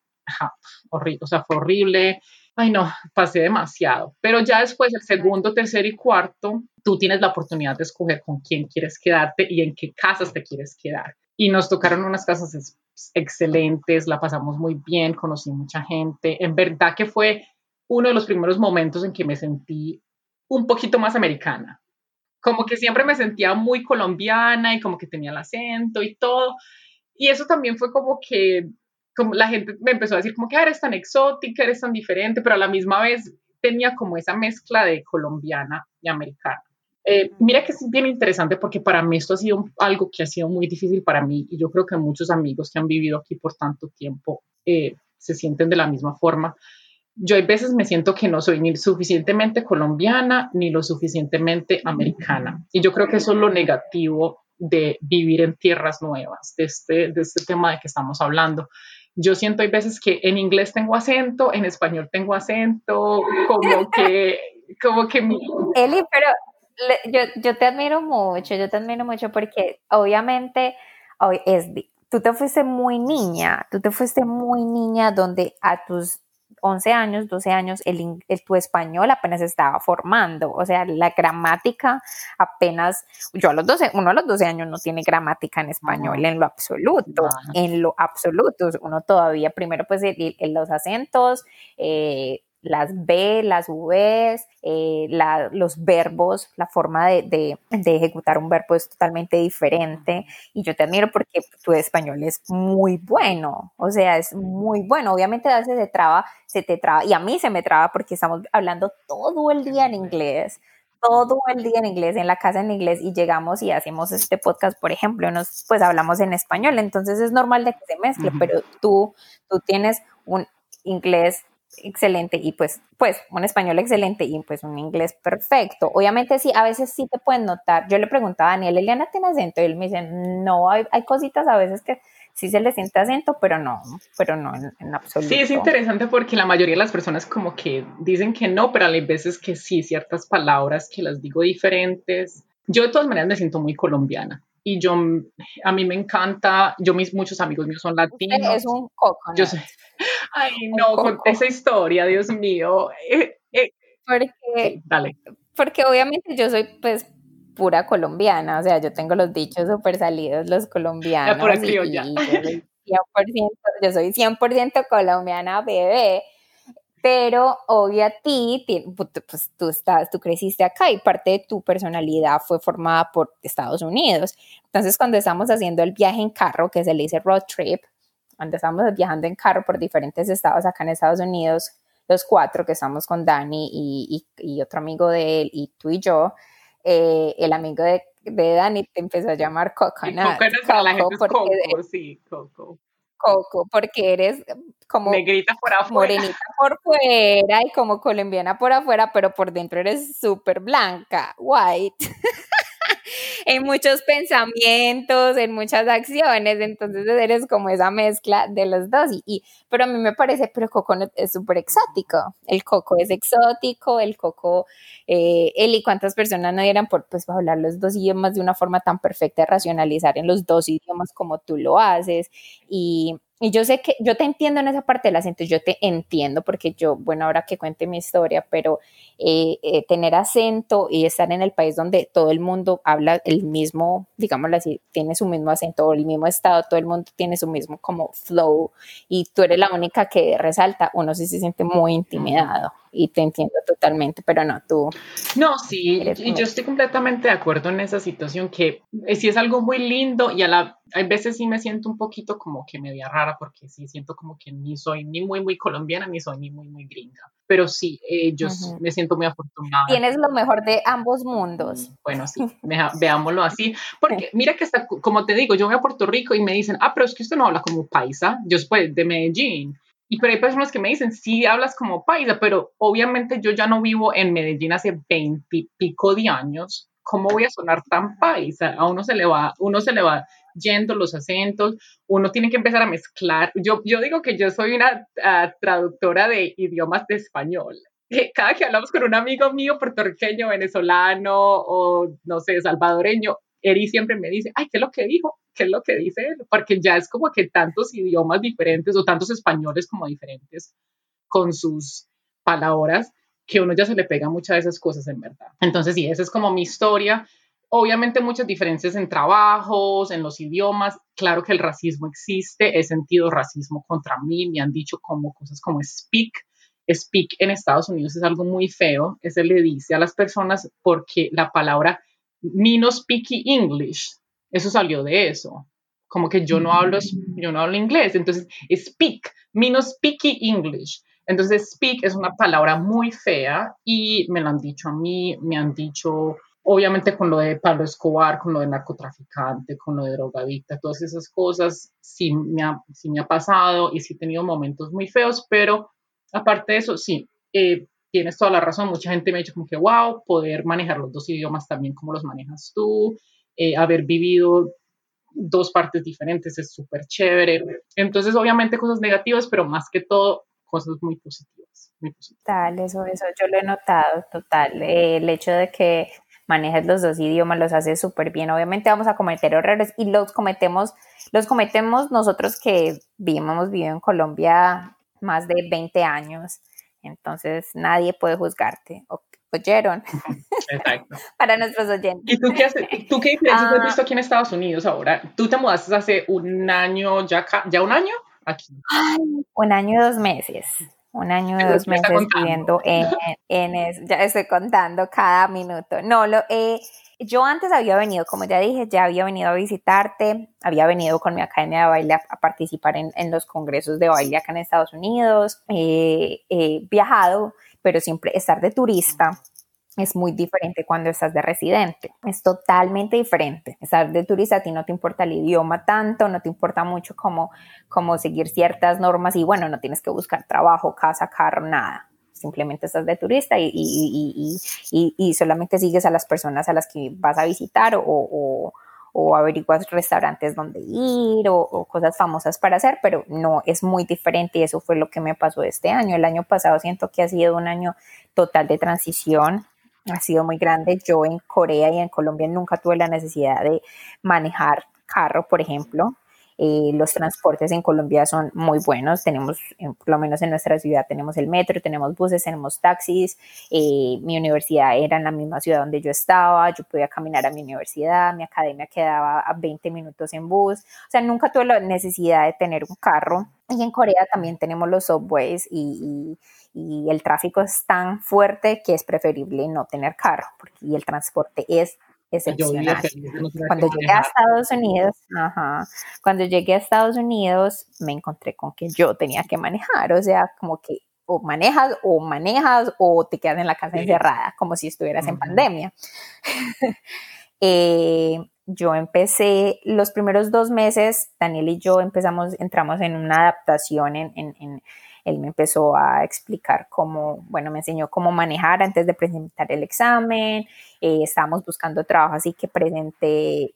horrible, o sea, fue horrible. Ay, no, pasé demasiado. Pero ya después, el segundo, tercer y cuarto, tú tienes la oportunidad de escoger con quién quieres quedarte y en qué casas te quieres quedar. Y nos tocaron unas casas excelentes, la pasamos muy bien, conocí mucha gente. En verdad que fue uno de los primeros momentos en que me sentí un poquito más americana. Como que siempre me sentía muy colombiana y como que tenía el acento y todo. Y eso también fue como que como la gente me empezó a decir como que ah, eres tan exótica, eres tan diferente, pero a la misma vez tenía como esa mezcla de colombiana y americana. Eh, mira que es bien interesante porque para mí esto ha sido algo que ha sido muy difícil para mí y yo creo que muchos amigos que han vivido aquí por tanto tiempo eh, se sienten de la misma forma. Yo hay veces me siento que no soy ni suficientemente colombiana ni lo suficientemente americana y yo creo que eso es lo negativo de vivir en tierras nuevas, de este, de este tema de que estamos hablando. Yo siento hay veces que en inglés tengo acento, en español tengo acento, como que, como que mi... Eli, pero yo, yo te admiro mucho, yo te admiro mucho porque obviamente hoy es, tú te fuiste muy niña, tú te fuiste muy niña donde a tus 11 años, 12 años, el, tu español apenas estaba formando, o sea, la gramática apenas, yo a los 12, uno a los 12 años no tiene gramática en español en lo absoluto, en lo absoluto, uno todavía primero pues en los acentos, eh, las B, las V, eh, los verbos, la forma de, ejecutar un verbo es totalmente diferente. Y yo te admiro porque tu español es muy bueno, o sea, es muy bueno. Obviamente a veces se traba, se te traba, y a mí se me traba porque estamos hablando todo el día en inglés todo el día en inglés, en la casa en inglés, y llegamos y hacemos este podcast, por ejemplo, nos, pues hablamos en español, entonces es normal de que se mezcle, pero tú, tú tienes un inglés excelente y pues, pues un español excelente y pues un inglés perfecto. Obviamente sí, a veces sí te pueden notar. Yo le preguntaba a Daniel, Eliana tiene acento y él me dice, no, hay, hay cositas a veces que sí se le siente acento, pero no, pero no en, absoluto. Sí, es interesante porque la mayoría de las personas como que dicen que no, pero hay veces que sí, ciertas palabras que las digo diferentes. Yo de todas maneras me siento muy colombiana y yo, a mí me encanta, yo mis muchos amigos míos son latinos. es un coco. Yo sé, ay no, con esa historia, Dios mío. Eh, eh, porque, dale. Porque obviamente yo soy pues pura colombiana, o sea, yo tengo los dichos súper salidos, los colombianos. La pura criolla. yo soy 100% colombiana, bebé pero obvio a ti, pues, pues tú, estás, tú creciste acá y parte de tu personalidad fue formada por Estados Unidos. Entonces, cuando estamos haciendo el viaje en carro, que se le dice road trip, cuando estamos viajando en carro por diferentes estados acá en Estados Unidos, los cuatro que estamos con Dani y, y, otro amigo de él y tú y yo, eh, el amigo de, de, Dani te empezó a llamar Coconut. Coco, la gente Coco, sí, Coco. Coco, porque eres como negrita por afuera. Morenita por fuera y como colombiana por afuera, pero por dentro eres súper blanca, white. en muchos pensamientos, en muchas acciones, entonces eres como esa mezcla de los dos. Y, pero a mí me parece, pero Coco es súper exótico. El Coco es exótico, el Coco, eh, él y cuántas personas no dieran por pues, hablar los dos idiomas de una forma tan perfecta, racionalizar en los dos idiomas como tú lo haces. Y, y yo sé que yo te entiendo en esa parte del acento, yo te entiendo porque yo, bueno, ahora que cuente mi historia, pero eh, eh, tener acento y estar en el país donde todo el mundo habla el mismo, digámoslo así, tiene su mismo acento, o el mismo estado, todo el mundo tiene su mismo como flow y tú eres la única que resalta, uno sí se siente muy intimidado y te entiendo totalmente, pero no, tú. No, sí, y yo estoy completamente de acuerdo en esa situación que eh, sí es algo muy lindo y a la, a veces sí me siento un poquito como que media rara porque sí siento como que ni soy ni muy, muy colombiana ni soy ni muy, muy gringa. Pero sí, eh, yo me siento muy afortunada. Tienes lo mejor de ambos mundos. Mm, bueno, sí, veámoslo así. Porque mira que está, como te digo, yo voy a Puerto Rico y me dicen, ah, pero es que usted no habla como paisa. Yo soy de Medellín. Y pero hay personas que me dicen, sí hablas como paisa, pero obviamente yo ya no vivo en Medellín hace veintipico de años. ¿Cómo voy a sonar tan paisa? A uno se le va, uno se le va yendo los acentos, uno tiene que empezar a mezclar. Yo, yo digo que yo soy una ah, traductora de idiomas de español. Cada que hablamos con un amigo mío puertorriqueño, venezolano o no sé, salvadoreño, Eri siempre me dice, ay, ¿qué es lo que dijo? ¿Qué es lo que dice él? Porque ya es como que tantos idiomas diferentes o tantos españoles como diferentes con sus palabras que uno ya se le pega muchas de esas cosas en verdad. Entonces, sí, esa es como mi historia. Obviamente muchas diferencias en trabajos, en los idiomas. Claro que el racismo existe. He sentido racismo contra mí. Me han dicho como cosas como speak. Speak en Estados Unidos es algo muy feo. Ese le dice a las personas porque la palabra me no speaky English. Eso salió de eso. Como que yo no hablo, yo no hablo inglés. Entonces, speak, me no speaky English. Entonces, speak es una palabra muy fea y me lo han dicho a mí, me han dicho, obviamente con lo de Pablo Escobar, con lo de narcotraficante, con lo de drogadicta, todas esas cosas, sí me ha, sí me ha pasado y sí he tenido momentos muy feos, pero aparte de eso, sí, eh, tienes toda la razón, mucha gente me ha dicho como que, wow, poder manejar los dos idiomas también como los manejas tú, eh, haber vivido dos partes diferentes es súper chévere. Entonces, obviamente cosas negativas, pero más que todo, cosas muy positivas. Muy positivas. Total, eso, eso yo lo he notado, total. el hecho de que manejes los dos idiomas los hace súper bien. Obviamente vamos a cometer errores y los cometemos, los cometemos nosotros que vivimos, vivido en Colombia más de 20 años entonces nadie puede juzgarte. ¿Oyeron? Exacto. Para nuestros oyentes. ¿Y tú qué, tú qué diferencias has ah. visto aquí en Estados Unidos ahora? Tú te mudaste hace un año, ya, ya un año aquí. un año y dos meses. Un año y dos meses viviendo en, en, ya estoy contando cada minuto. No, lo he yo antes había venido, como ya dije, ya había venido a visitarte, había venido con mi academia de baile a, participar en, los congresos de baile acá en Estados Unidos, he viajado, pero siempre estar de turista es muy diferente cuando estás de residente. Es totalmente diferente. Estar de turista a ti no te importa el idioma tanto, no te importa mucho como, como seguir ciertas normas y bueno, no tienes que buscar trabajo, casa, carro, nada simplemente estás de turista y, y, y, y, solamente sigues a las personas a las que vas a visitar o, o, o averiguas restaurantes donde ir o, cosas famosas para hacer, pero no, es muy diferente y eso fue lo que me pasó este año. El año pasado siento que ha sido un año total de transición, ha sido muy grande. Yo en Corea y en Colombia nunca tuve la necesidad de manejar carro, por ejemplo. Eh, los transportes en Colombia son muy buenos, tenemos, por lo menos en nuestra ciudad, tenemos el metro, tenemos buses, tenemos taxis, eh, mi universidad era en la misma ciudad donde yo estaba, yo podía caminar a mi universidad, mi academia quedaba a 20 minutos en bus, o sea, nunca tuve la necesidad de tener un carro. Y en Corea también tenemos los subways y, y el tráfico es tan fuerte que es preferible no tener carro, porque y el transporte es excepcional. Cuando llegué a Estados Unidos, cuando llegué a Estados Unidos, me encontré con que yo tenía que manejar, o sea, como que o manejas o manejas o te quedas en la casa encerrada, como si estuvieras en pandemia. Eh, yo empecé los primeros dos meses, Daniel y yo empezamos, entramos en una adaptación en, él me empezó a explicar cómo, bueno, me enseñó cómo manejar antes de presentar el examen, eh, estábamos buscando trabajo, así que presenté,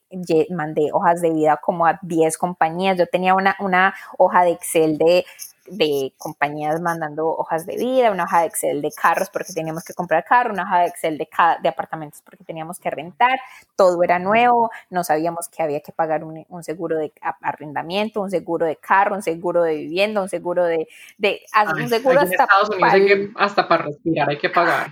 mandé hojas de vida como a 10 compañías, yo tenía una, una hoja de Excel de de compañías mandando hojas de vida, una hoja de Excel de carros porque teníamos que comprar carro, una hoja de Excel de, de apartamentos porque teníamos que rentar, todo era nuevo, no sabíamos que había que pagar un, seguro de arrendamiento, un seguro de carro, un seguro de vivienda, un seguro de... de un seguro hasta, para, hasta para respirar hay que pagar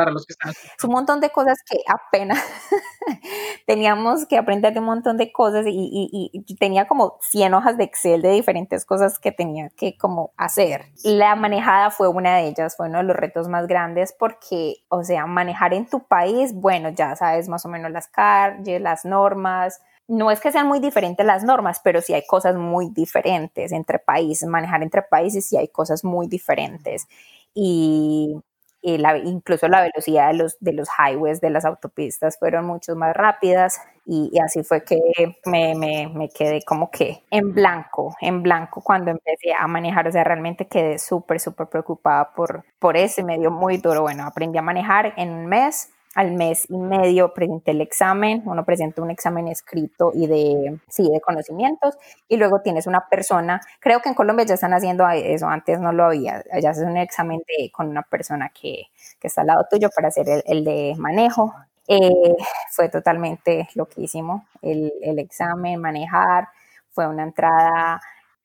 para los que están. Es un montón de cosas que apenas teníamos que aprender de un montón de cosas y, tenía como 100 hojas de Excel de diferentes cosas que tenía que como hacer. La manejada fue una de ellas, fue uno de los retos más grandes porque, o sea, manejar en tu país, bueno, ya sabes más o menos las calles, las normas, no es que sean muy diferentes las normas, pero sí hay cosas muy diferentes entre países, manejar entre países sí hay cosas muy diferentes. Y eh, incluso la velocidad de los, de los highways, de las autopistas fueron mucho más rápidas y, así fue que me, me, me, quedé como que en blanco, en blanco cuando empecé a manejar, o sea, realmente quedé súper, súper preocupada por, por eso y me dio muy duro. Bueno, aprendí a manejar en un mes al mes y medio presenté el examen, uno presenta un examen escrito y de, sí, de conocimientos, y luego tienes una persona, creo que en Colombia ya están haciendo eso, antes no lo había, ya haces un examen con una persona que, que está al lado tuyo para hacer el, el de manejo. Eh, fue totalmente loquísimo el, el examen, manejar, fue una entrada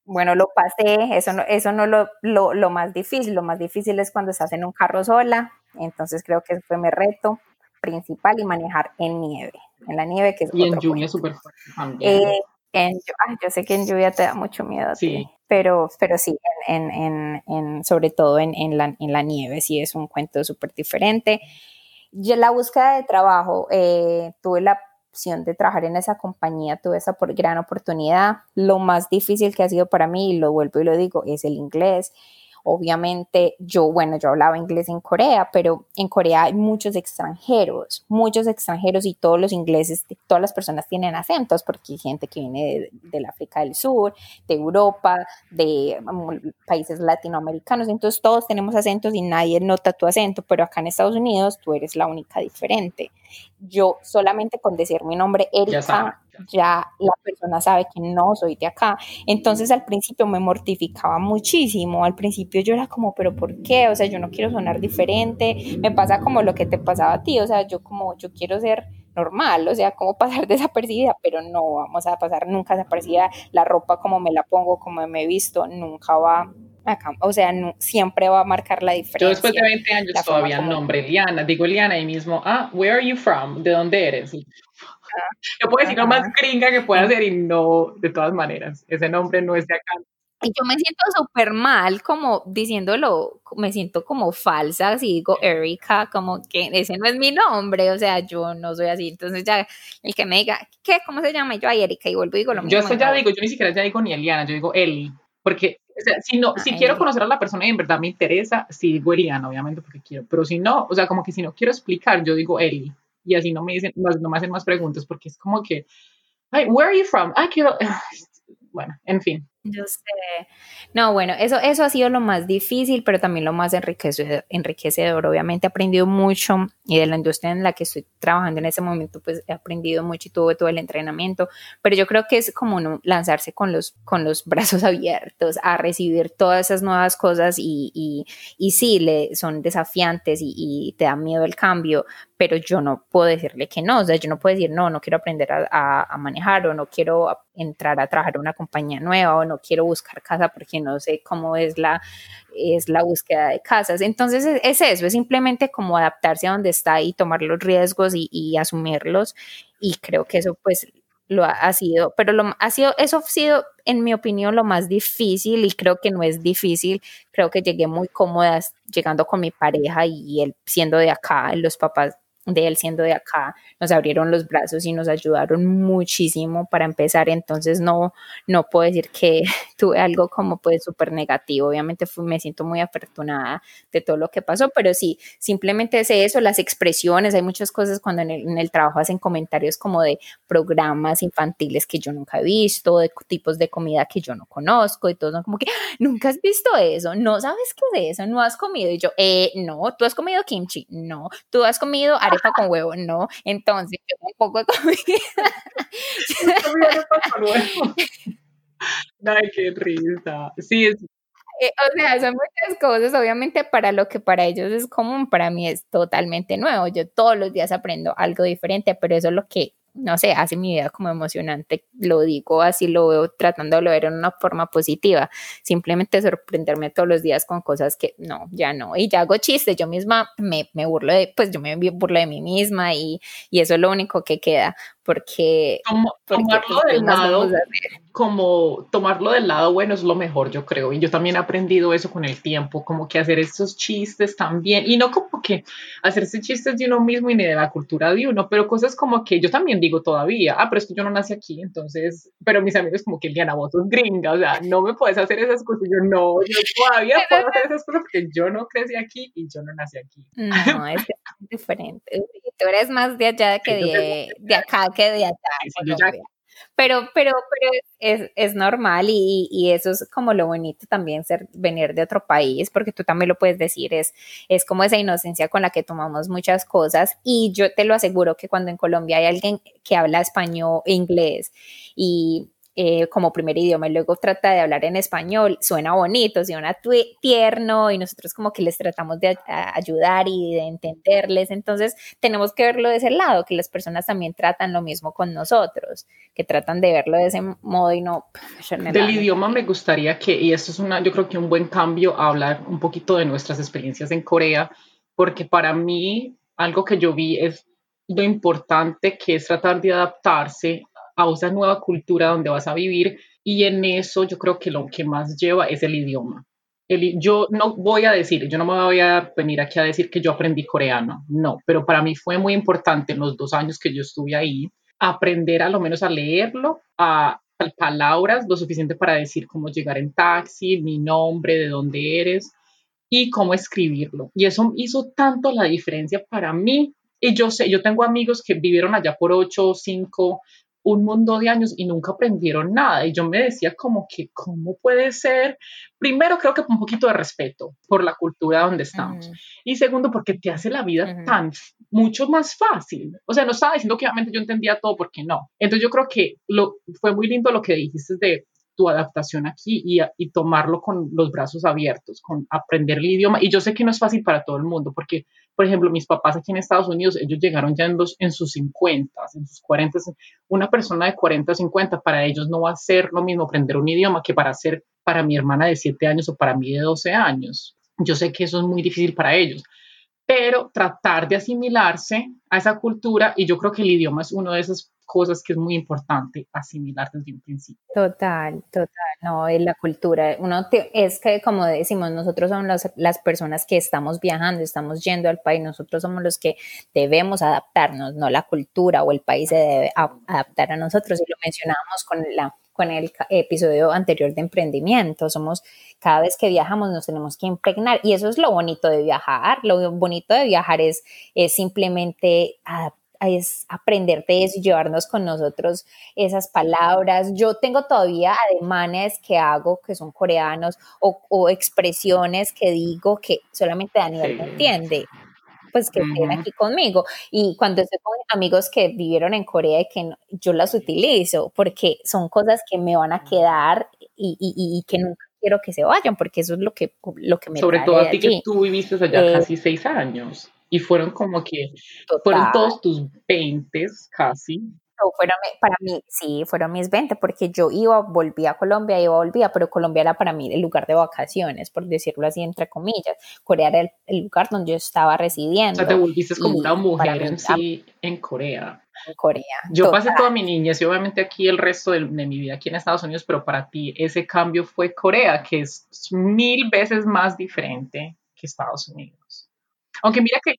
bueno, lo pasé, eso no, eso no lo, lo, lo, más difícil, lo más difícil es cuando estás en un carro sola, entonces creo que ese fue mi reto principal y manejar en nieve, en la nieve que es... Y en lluvia súper fuerte eh, yo sé que en lluvia te da mucho miedo, sí. pero, pero sí, en, en, en, sobre todo en, la, en la nieve, sí es un cuento súper diferente. Yo la búsqueda de trabajo, eh, tuve la opción de trabajar en esa compañía, tuve esa por, gran oportunidad. Lo más difícil que ha sido para mí, y lo vuelvo y lo digo, es el inglés. Obviamente yo, bueno, yo hablaba inglés en Corea, pero en Corea hay muchos extranjeros, muchos extranjeros y todos los ingleses, todas las personas tienen acentos porque hay gente que viene del África del Sur, de Europa, de um, países latinoamericanos, entonces todos tenemos acentos y nadie nota tu acento, pero acá en Estados Unidos tú eres la única diferente. Yo solamente con decir mi nombre, Erika, ya la persona sabe que no soy de acá. Entonces al principio me mortificaba muchísimo, al principio yo era como, pero ¿por qué? O sea, yo no quiero sonar diferente, me pasa como lo que te pasaba a ti, o sea, yo como, yo quiero ser normal, o sea, como pasar desapercibida, pero no vamos a pasar nunca desapercibida, la ropa como me la pongo, como me he visto, nunca va acá, o sea, siempre va a marcar la diferencia. Yo después de 20 años todavía nombre Liana, digo Liana y mismo, ah, where are you from? ¿De dónde eres? Yo puedo decir lo más gringa que pueda ser y no, de todas maneras, ese nombre no es de acá. Y yo me siento súper mal como diciéndolo, me siento como falsa si digo Erika, como que ese no es mi nombre, o sea, yo no soy así. Entonces ya el que me diga, ¿qué? ¿Cómo se llama? yo, ay, Erika, y vuelvo y digo lo mismo. Yo esto ya digo, yo ni siquiera ya digo ni Eliana, yo digo Eli, porque o sea, si, no, si quiero conocer a la persona y en verdad me interesa, sí digo Eliana, obviamente, porque quiero, pero si no, o sea, como que si no quiero explicar, yo digo Eli y así no me dicen, no, me hacen más preguntas porque es como que, ay, where are you from? Ay, quiero, bueno, en fin. Yo sé. No, bueno, eso, eso ha sido lo más difícil, pero también lo más enriquecedor, enriquecedor. Obviamente he aprendido mucho y de la industria en la que estoy trabajando en ese momento, pues he aprendido mucho y tuve todo el entrenamiento, pero yo creo que es como no lanzarse con los, con los brazos abiertos a recibir todas esas nuevas cosas y, y, y sí, le, son desafiantes y, te da miedo el cambio, pero yo no puedo decirle que no, o sea, yo no puedo decir, no, no quiero aprender a, a, manejar o no quiero entrar a trabajar en una compañía nueva o no quiero buscar casa porque no sé cómo es la, es la búsqueda de casas. Entonces es, eso, es simplemente como adaptarse a donde está y tomar los riesgos y, y asumirlos y creo que eso pues lo ha, sido, pero lo ha sido, eso ha sido, en mi opinión, lo más difícil y creo que no es difícil. Creo que llegué muy cómoda llegando con mi pareja y él siendo de acá, los papás de él siendo de acá, nos abrieron los brazos y nos ayudaron muchísimo para empezar, entonces no, no puedo decir que tuve algo como pues súper negativo, obviamente me siento muy afortunada de todo lo que pasó, pero sí, simplemente es eso, las expresiones, hay muchas cosas cuando en el, trabajo hacen comentarios como de programas infantiles que yo nunca he visto, de tipos de comida que yo no conozco y todo, son como que, ah, nunca has visto eso, no sabes qué es eso, no has comido, y yo, eh, no, tú has comido kimchi, no, tú has comido con huevo, no. Entonces, yo poco de comida. Ay, qué risa. Sí, es, eh, o sea, son muchas cosas, obviamente para lo que para ellos es común, para mí es totalmente nuevo. Yo todos los días aprendo algo diferente, pero eso es lo que no sé, hace mi vida como emocionante, lo digo así, lo veo tratando de ver en una forma positiva, simplemente sorprenderme todos los días con cosas que no, ya no, y ya hago chistes, yo misma me, me burlo de, pues yo me burlo de mí misma y, y eso es lo único que queda, porque, tomarlo pues, del lado como tomarlo del lado bueno es lo mejor yo creo. Y yo también he aprendido eso con el tiempo como que hacer esos chistes también y no como que hacerse chistes de uno mismo y ni de la cultura de uno pero cosas como que yo también digo todavía ah pero es que yo no nací aquí entonces pero mis amigos como que Diana vos sos gringa o sea no me puedes hacer esas cosas yo no yo todavía puedo hacer esas cosas porque yo no crecí aquí y yo no nací aquí no es diferente. Tú eres más de allá que de, de acá que de allá. Pero, pero, pero es, es normal y, y, eso es como lo bonito también ser venir de otro país, porque tú también lo puedes decir, es, es como esa inocencia con la que tomamos muchas cosas. Y yo te lo aseguro que cuando en Colombia hay alguien que habla español e inglés y eh, como primer idioma y luego trata de hablar en español, suena bonito, suena tierno y nosotros como que les tratamos de ayudar y de entenderles. Entonces tenemos que verlo de ese lado, que las personas también tratan lo mismo con nosotros, que tratan de verlo de ese modo y no... Del idioma me gustaría que, y esto es una, yo creo que un buen cambio, hablar un poquito de nuestras experiencias en Corea, porque para mí algo que yo vi es lo importante que es tratar de adaptarse a esa nueva cultura donde vas a vivir y en eso yo creo que lo que más lleva es el idioma. El, yo no voy a decir, yo no me voy a venir aquí a decir que yo aprendí coreano, no, pero para mí fue muy importante en los dos años que yo estuve ahí aprender a lo menos a leerlo, a, a palabras lo suficiente para decir cómo llegar en taxi, mi nombre, de dónde eres y cómo escribirlo. Y eso hizo tanto la diferencia para mí. Y yo sé, yo tengo amigos que vivieron allá por ocho, cinco, un mundo de años y nunca aprendieron nada. Y yo me decía como que, ¿cómo puede ser? Primero, creo que un poquito de respeto por la cultura donde estamos. Y segundo, porque te hace la vida tan mucho más fácil. O sea, no estaba diciendo que obviamente yo entendía todo, porque no. Entonces yo creo que lo, fue muy lindo lo que dijiste de tu adaptación aquí y, tomarlo con los brazos abiertos, con aprender el idioma. Y yo sé que no es fácil para todo el mundo, porque, por ejemplo, mis papás aquí en Estados Unidos, ellos llegaron ya en, en sus 50, en sus 40. Una persona de 40, 50, para ellos no va a ser lo mismo aprender un idioma que para ser para mi hermana de 7 años o para mí de 12 años. Yo sé que eso es muy difícil para ellos, pero tratar de asimilarse a esa cultura, y yo creo que el idioma es uno de esos cosas que es muy importante asimilar desde un principio. Total, total, no, es la cultura. Uno es que, como decimos, nosotros somos las personas que estamos viajando, estamos yendo al país, nosotros somos los que debemos adaptarnos, no la cultura o el país se debe adaptar a nosotros. Y lo mencionábamos con la con el episodio anterior de emprendimiento. Somos, cada vez que viajamos nos tenemos que impregnar y eso es lo bonito de viajar. Lo bonito de viajar es, es simplemente adaptar es aprender de eso y llevarnos con nosotros esas palabras. Yo tengo todavía ademanes que hago que son coreanos o, expresiones que digo que solamente Daniel entiende pues que estén aquí conmigo. Y cuando estoy con amigos que vivieron en Corea y que yo las utilizo, porque son cosas que me van a quedar y, y, que nunca quiero que se vayan, porque eso es lo que, lo que me Sobre todo a ti que tú viviste allá eh, casi seis años. Y fueron como que, fueron todos tus 20 casi. No, fueron, para mí, sí, fueron mis 20, porque yo iba, volvía a Colombia, iba, volvía, pero Colombia era para mí el lugar de vacaciones, por decirlo así, entre comillas. Corea era el, lugar donde yo estaba residiendo. O sea, te volviste como una mujer en sí en Corea. En Corea. Yo pasé toda mi niñez y obviamente aquí el resto de, de, mi vida aquí en Estados Unidos, pero para ti ese cambio fue Corea, que es mil veces más diferente que Estados Unidos. Aunque mira que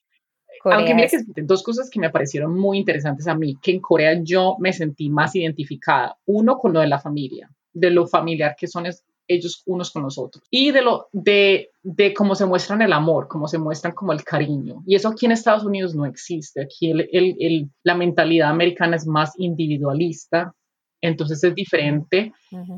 Aunque mira que dos cosas que me parecieron muy interesantes a mí, que en Corea yo me sentí más identificada. Uno con lo de la familia, de lo familiar que son ellos unos con los otros y de lo de, de cómo se muestran el amor, cómo se muestran como el cariño. Y eso aquí en Estados Unidos no existe. Aquí el, el, la mentalidad americana es más individualista, entonces es diferente.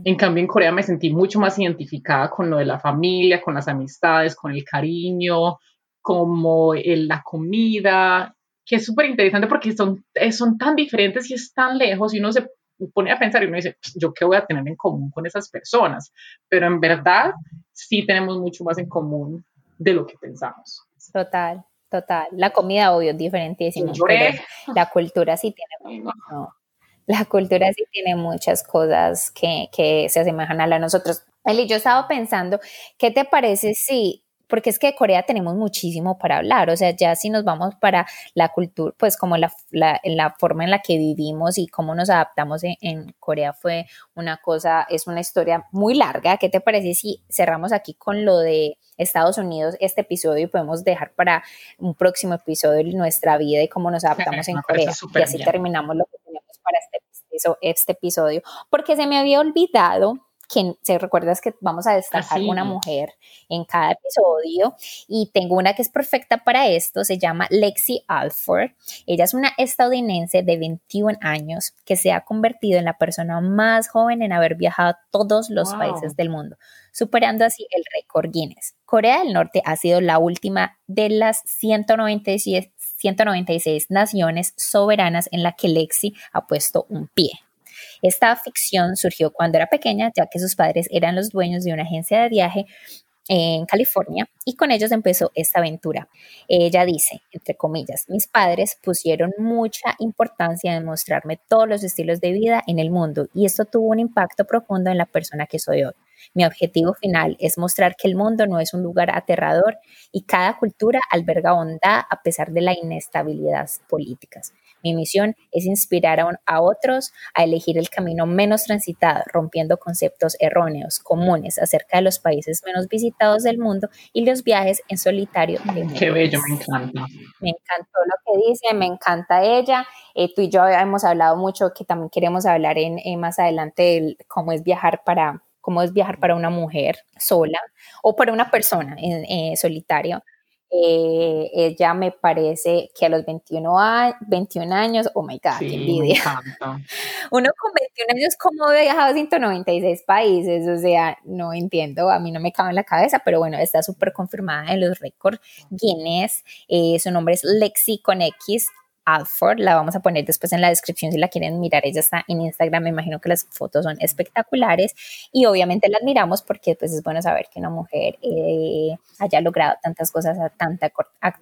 En cambio, en Corea me sentí mucho más identificada con lo de la familia, con las amistades, con el cariño, como la comida, que es súper interesante porque son, eh, son tan diferentes y es tan lejos y uno se pone a pensar y uno dice, pues, yo qué voy a tener en común con esas personas, pero en verdad sí tenemos mucho más en común de lo que pensamos. Total, total. La comida, obvio, es diferentísima. La cultura sí tiene... la cultura sí tiene muchas cosas que, que se asemejan a la de nosotros. Eli, yo estaba pensando, ¿qué te parece si porque es que de Corea tenemos muchísimo para hablar, o sea, ya si nos vamos para la cultura, pues como la, la, la forma en la que vivimos y cómo nos adaptamos en, Corea fue una cosa, es una historia muy larga. ¿Qué te parece si cerramos aquí con lo de Estados Unidos este episodio y podemos dejar para un próximo episodio nuestra vida y cómo nos adaptamos en Corea? Y así terminamos lo que tenemos para este, este episodio, porque se me había olvidado que se recuerdas que vamos a destacar una mujer en cada episodio y tengo una que es perfecta para esto, se llama Lexi Alford. Ella es una estadounidense de 21 años que se ha convertido en la persona más joven en haber viajado a todos los países del mundo, superando así el récord Guinness. Corea del Norte ha sido la última de las 196 196 naciones soberanas en la que Lexi ha puesto un pie. Esta ficción surgió cuando era pequeña, ya que sus padres eran los dueños de una agencia de viaje en California y con ellos empezó esta aventura. Ella dice, entre comillas, mis padres pusieron mucha importancia en mostrarme todos los estilos de vida en el mundo y esto tuvo un impacto profundo en la persona que soy hoy. Mi objetivo final es mostrar que el mundo no es un lugar aterrador y cada cultura alberga bondad a pesar de la inestabilidad políticas. Mi misión es inspirar a, otros a elegir el camino menos transitado, rompiendo conceptos erróneos, comunes acerca de los países menos visitados del mundo y los viajes en solitario. Qué bello, me encanta. Me encantó lo que dice, me encanta ella. Eh, tú y yo hemos hablado mucho que también queremos hablar en, más adelante de cómo es viajar para cómo es viajar para una mujer sola o para una persona en, eh, solitario eh, ella me parece que a los 21, 21 años, oh my God, qué envidia. Uno con 21 años, ¿cómo ha viajado a 196 países? O sea, no entiendo, a mí no me cabe en la cabeza, pero bueno, está súper confirmada en los récords Guinness. Eh, su nombre es Lexi con X, Alford, la vamos a poner después en la descripción si la quieren mirar, ella está en Instagram, me imagino que las fotos son espectaculares y obviamente la admiramos porque pues es bueno saber que una mujer eh, haya logrado tantas cosas a, tanta,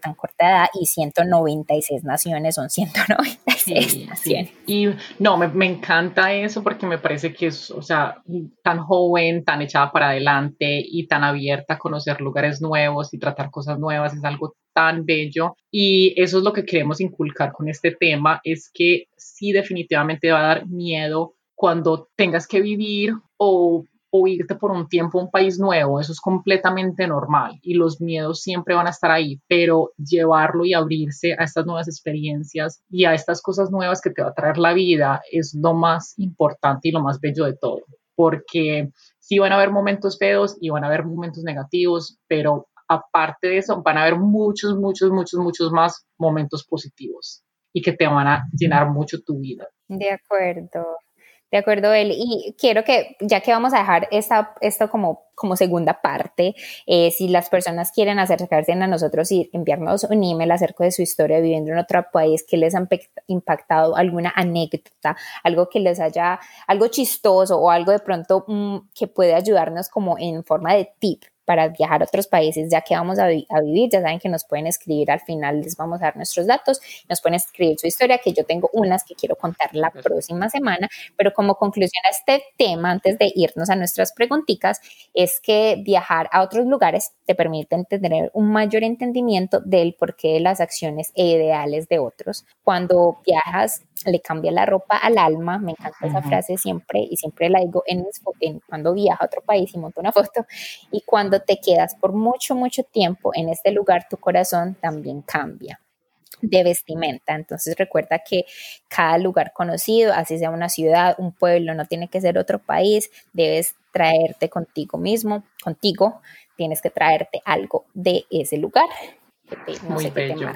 tan corta edad y 196 naciones son 196 naciones. Y no, me, me, encanta eso porque me parece que es, o sea, tan joven, tan echada para adelante y tan abierta a conocer lugares nuevos y tratar cosas nuevas, es algo tan bello. Y eso es lo que queremos inculcar con este tema, es que sí definitivamente va a dar miedo cuando tengas que vivir o, o irte por un tiempo a un país nuevo, eso es completamente normal y los miedos siempre van a estar ahí, pero llevarlo y abrirse a estas nuevas experiencias y a estas cosas nuevas que te va a traer la vida es lo más importante y lo más bello de todo, porque sí van a haber momentos feos y van a haber momentos negativos, pero aparte de eso, van a haber muchos, muchos, muchos, muchos más momentos positivos y que te van a llenar mucho tu vida. De acuerdo. De acuerdo, él. Y quiero que, ya que vamos a dejar esta, esto como, como segunda parte, eh, si las personas quieren acercarse a nosotros y enviarnos un email acerca de su historia viviendo en otro país, que les han impactado, alguna anécdota, algo que les haya, algo chistoso o algo de pronto mm, que puede ayudarnos como en forma de tip para viajar a otros países, ya que vamos a, vivir, ya saben que nos pueden escribir al final, les vamos a dar nuestros datos, nos pueden escribir su historia, que yo tengo unas que quiero contar la próxima semana, pero como conclusión a este tema, antes de irnos a nuestras preguntitas, es que viajar a otros lugares te permite tener un mayor entendimiento del porqué de las acciones e ideales de otros. Cuando viajas, le cambia la ropa al alma, me encanta esa frase siempre y siempre la digo en, en cuando viajo a otro país y monto una foto y cuando te quedas por mucho, mucho tiempo en este lugar, tu corazón también cambia. de vestimenta. Entonces recuerda que cada lugar conocido, así sea una ciudad, un pueblo, no tiene que ser otro país, debes traerte contigo mismo, contigo, tienes que traerte algo de ese lugar. Muy bello.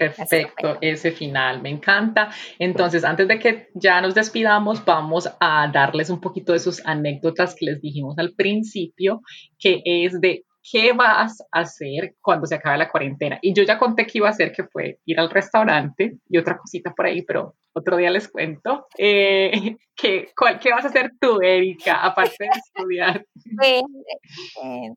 Perfecto, ese final, me encanta. Entonces, antes de que ya nos despidamos, vamos a darles un poquito de sus anécdotas que les dijimos al principio, que es de ¿qué vas a hacer cuando se acabe la cuarentena? Y yo ya conté que iba a hacer, que fue ir al restaurante y otra cosita por ahí, pero otro día les cuento. Eh, ¿qué, ¿Qué vas a hacer tú, Erika, aparte de estudiar?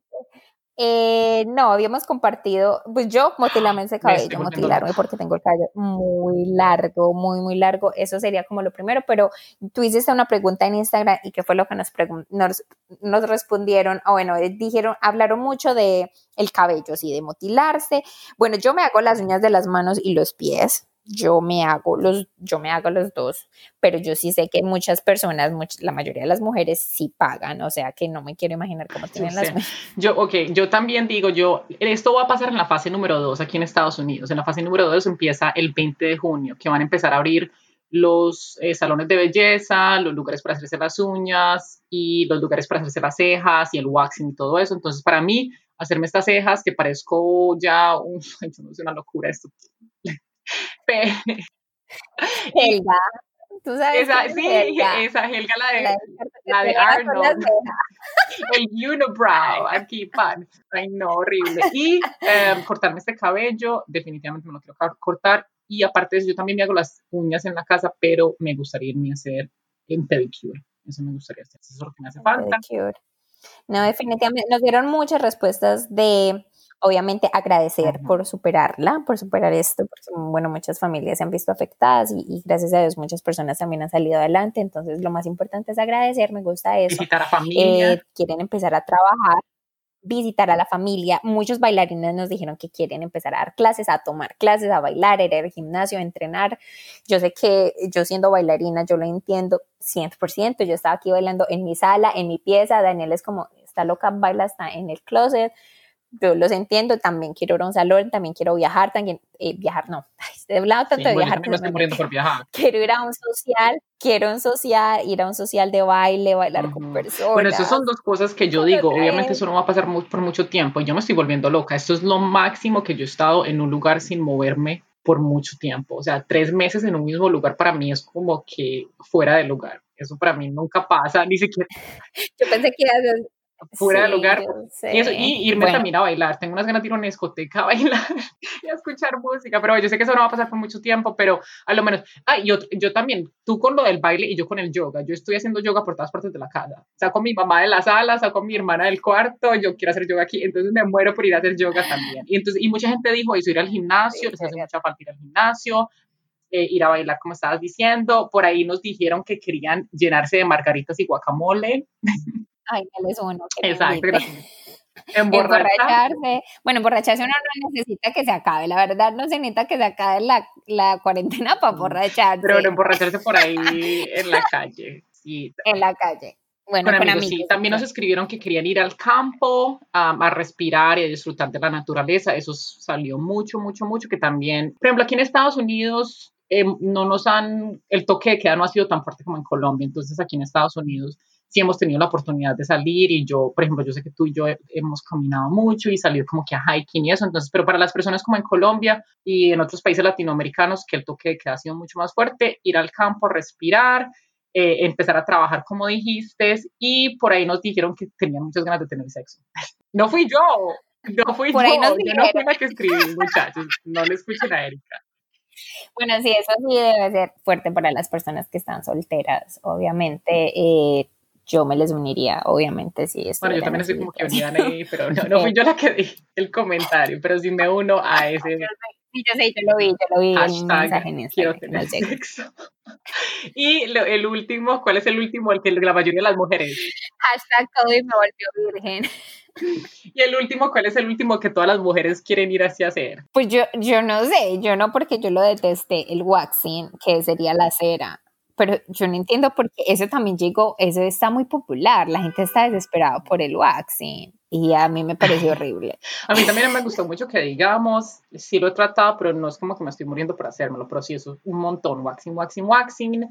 Eh, no, habíamos compartido, pues yo motilarme ese cabello, motilarme porque tengo el cabello muy largo, muy, muy largo. Eso sería como lo primero, pero tú hiciste una pregunta en Instagram y qué fue lo que nos, nos, nos respondieron, o bueno, eh, dijeron, hablaron mucho de el cabello, sí, de motilarse. Bueno, yo me hago las uñas de las manos y los pies, yo me hago los, yo me hago los dos, pero yo sí sé que muchas personas, la mayoría de las mujeres sí pagan, o sea que no me quiero imaginar cómo tienen las Yo, ok, yo también digo, yo, esto va a pasar en la fase número dos aquí en Estados Unidos. En la fase número dos empieza el 20 de junio, que van a empezar a abrir los eh, salones de belleza, los lugares para hacerse las uñas y los lugares para hacerse las cejas y el waxing y todo eso. Entonces, para mí, hacerme estas cejas, que parezco ya un, es una locura esto, Helga. ¿Tú sabes esa, sí, esa Helga, la de, la, de Arnold. El unibrow, aquí, pan. Ay, no, horrible. Y em, cortarme este cabello, definitivamente me lo quiero cortar. Y aparte de eso, yo también me hago las uñas en la casa, pero me gustaría irme a hacer en pedicure. Eso me gustaría hacer. Eso es lo que me hace falta. No, definitivamente. Nos dieron muchas respuestas de obviamente agradecer por superarla, por superar esto, porque bueno, muchas familias se han visto afectadas y, gracias a Dios muchas personas también han salido adelante, entonces lo más importante es agradecer, me gusta eso. Visitar a familia. Eh, quieren empezar a trabajar, visitar a la familia, muchos bailarines nos dijeron que quieren empezar a dar clases, a tomar clases, a bailar, ir al gimnasio, a entrenar. Yo sé que yo siendo bailarina, yo lo entiendo 100%, yo estaba aquí bailando en mi sala, en mi pieza, Daniel es como, está loca, baila hasta en el closet, yo los entiendo, también quiero ir a un salón, también quiero viajar, también eh, viajar, no, he hablado tanto de viajar. Muriendo por viajar. Quiero ir a un social, quiero un social, ir a un social de baile, bailar con personas. Bueno, esas son dos cosas que yo digo, obviamente eso no va a pasar por mucho tiempo, yo me estoy volviendo loca, esto es lo máximo que yo he estado en un lugar sin moverme por mucho tiempo, o sea, tres meses en un mismo lugar para mí es como que fuera de lugar. Eso para mí nunca pasa, ni siquiera. Yo pensé que fuera del lugar. Y, eso, y irme también a bailar. Tengo unas ganas de ir a una discoteca a bailar y a escuchar música, pero yo sé que eso no va a pasar por mucho tiempo, pero a lo menos, ah, yo, yo también, tú con lo del baile y yo con el yoga. Yo estoy haciendo yoga por todas partes de la casa. Saco a mi mamá de la sala, saco a mi hermana del cuarto, yo quiero hacer yoga aquí, entonces me muero por ir a hacer yoga también. Y, entonces, y mucha gente dijo eso, ir al gimnasio, les hace mucha falta ir al gimnasio, eh, ir a bailar, como estabas diciendo. Por ahí nos dijeron que querían llenarse de margaritas y guacamole. Ay, él es uno. Exacto, Emborracharse. Bueno, emborracharse uno no necesita que se acabe. La verdad, no se necesita que se acabe la, la cuarentena para emborracharse. Pero emborracharse por ahí en la calle. Sí. En la calle. Bueno, con, amigos, sí. También nos escribieron que querían ir al campo a respirar y a disfrutar de la naturaleza. Eso salió mucho, mucho, mucho. Que también, por ejemplo, aquí en Estados Unidos eh, no nos han, el toque de queda no ha sido tan fuerte como en Colombia. Entonces, aquí en Estados Unidos sí hemos tenido la oportunidad de salir y yo, por ejemplo, yo sé que tú y yo hemos caminado mucho y salido como que a hiking y eso, entonces, pero para las personas como en Colombia y en otros países latinoamericanos que el toque que ha sido mucho más fuerte, ir al campo, respirar, eh, empezar a trabajar como dijiste y por ahí nos dijeron que tenían muchas ganas de tener sexo. No fui yo, no fui yo, yo no fui la que escribí, muchachos, no le escuchen a Erika. Bueno, sí, eso sí debe ser fuerte para las personas que están solteras, obviamente. Eh, yo me les uniría, obviamente, si es. Bueno, yo también estoy como que unida ahí, pero no, no fui yo la que di el comentario, pero sí me uno a ese. Sí, yo sé, yo lo vi, yo lo vi en mensaje en Quiero tener sexo. Y el último, ¿cuál es el último? El que la mayoría de las mujeres. Hashtag COVID me volvió virgen. Y el último, ¿cuál es el último que todas las mujeres quieren ir hacia hacer? Pues yo, yo no sé, yo no porque yo lo detesté, el waxing, que sería la cera pero yo no entiendo por qué ese también llegó, ese está muy popular, la gente está desesperada por el waxing. y a mí me pareció horrible. a mí también me gustó mucho que digamos, sí lo he tratado, pero no es como que me estoy muriendo por hacérmelo, pero sí es un montón, waxing, waxing, waxing.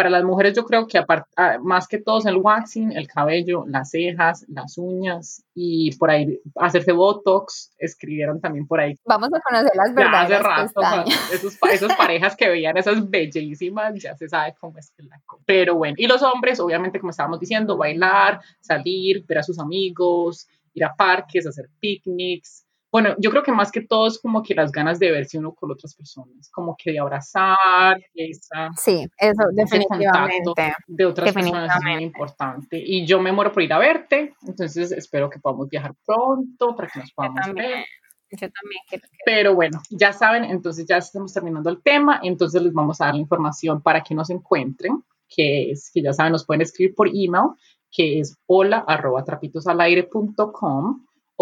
Para las mujeres yo creo que aparte, ah, más que todo el waxing, el cabello, las cejas, las uñas y por ahí hacerse botox, escribieron también por ahí. Vamos a conocer las verdades. hace rato, esos, esas parejas que veían esas bellísimas, ya se sabe cómo es que la Pero bueno, y los hombres, obviamente, como estábamos diciendo, bailar, salir, ver a sus amigos, ir a parques, hacer picnics, bueno, yo creo que más que todo es como que las ganas de verse uno con otras personas, como que de abrazar, esa, sí, eso definitivamente. de otras personas es muy importante. Y yo me muero por ir a verte, entonces espero que podamos viajar pronto para que nos podamos ver. Yo también quiero. Pero bueno, ya saben, entonces ya estamos terminando el tema, entonces les vamos a dar la información para que nos encuentren, que es, que ya saben, nos pueden escribir por email, que es hola arroba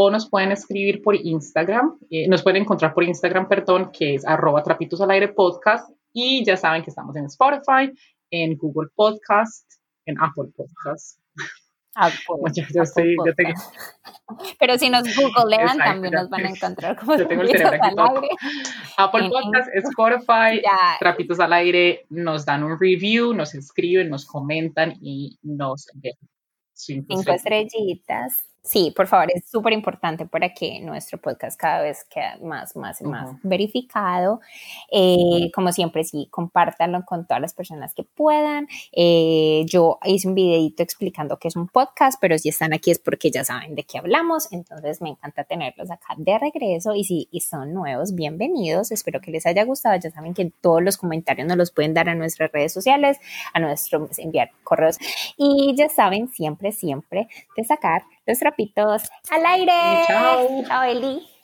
o nos pueden escribir por Instagram, eh, nos pueden encontrar por Instagram, perdón, que es arroba trapitos al aire podcast y ya saben que estamos en Spotify, en Google Podcast, en Apple Podcast. Pero si nos googlean también nos van a encontrar como yo tengo el cerebro Apple Podcast, Spotify, Trapitos al Aire, nos dan un review, nos escriben, nos comentan y nos dejan cinco estrellitas. Sí, por favor, es súper importante para que nuestro podcast cada vez quede más, más y más verificado. Eh, como siempre, sí, compártanlo con todas las personas que puedan. Eh, yo hice un videito explicando qué es un podcast, pero si están aquí es porque ya saben de qué hablamos. Entonces, me encanta tenerlos acá de regreso. Y si son nuevos, bienvenidos. Espero que les haya gustado. Ya saben que todos los comentarios nos los pueden dar a nuestras redes sociales, a nuestro enviar correos. Y ya saben, siempre, siempre de sacar los trapitos al aire. Chao. Chao, Eli.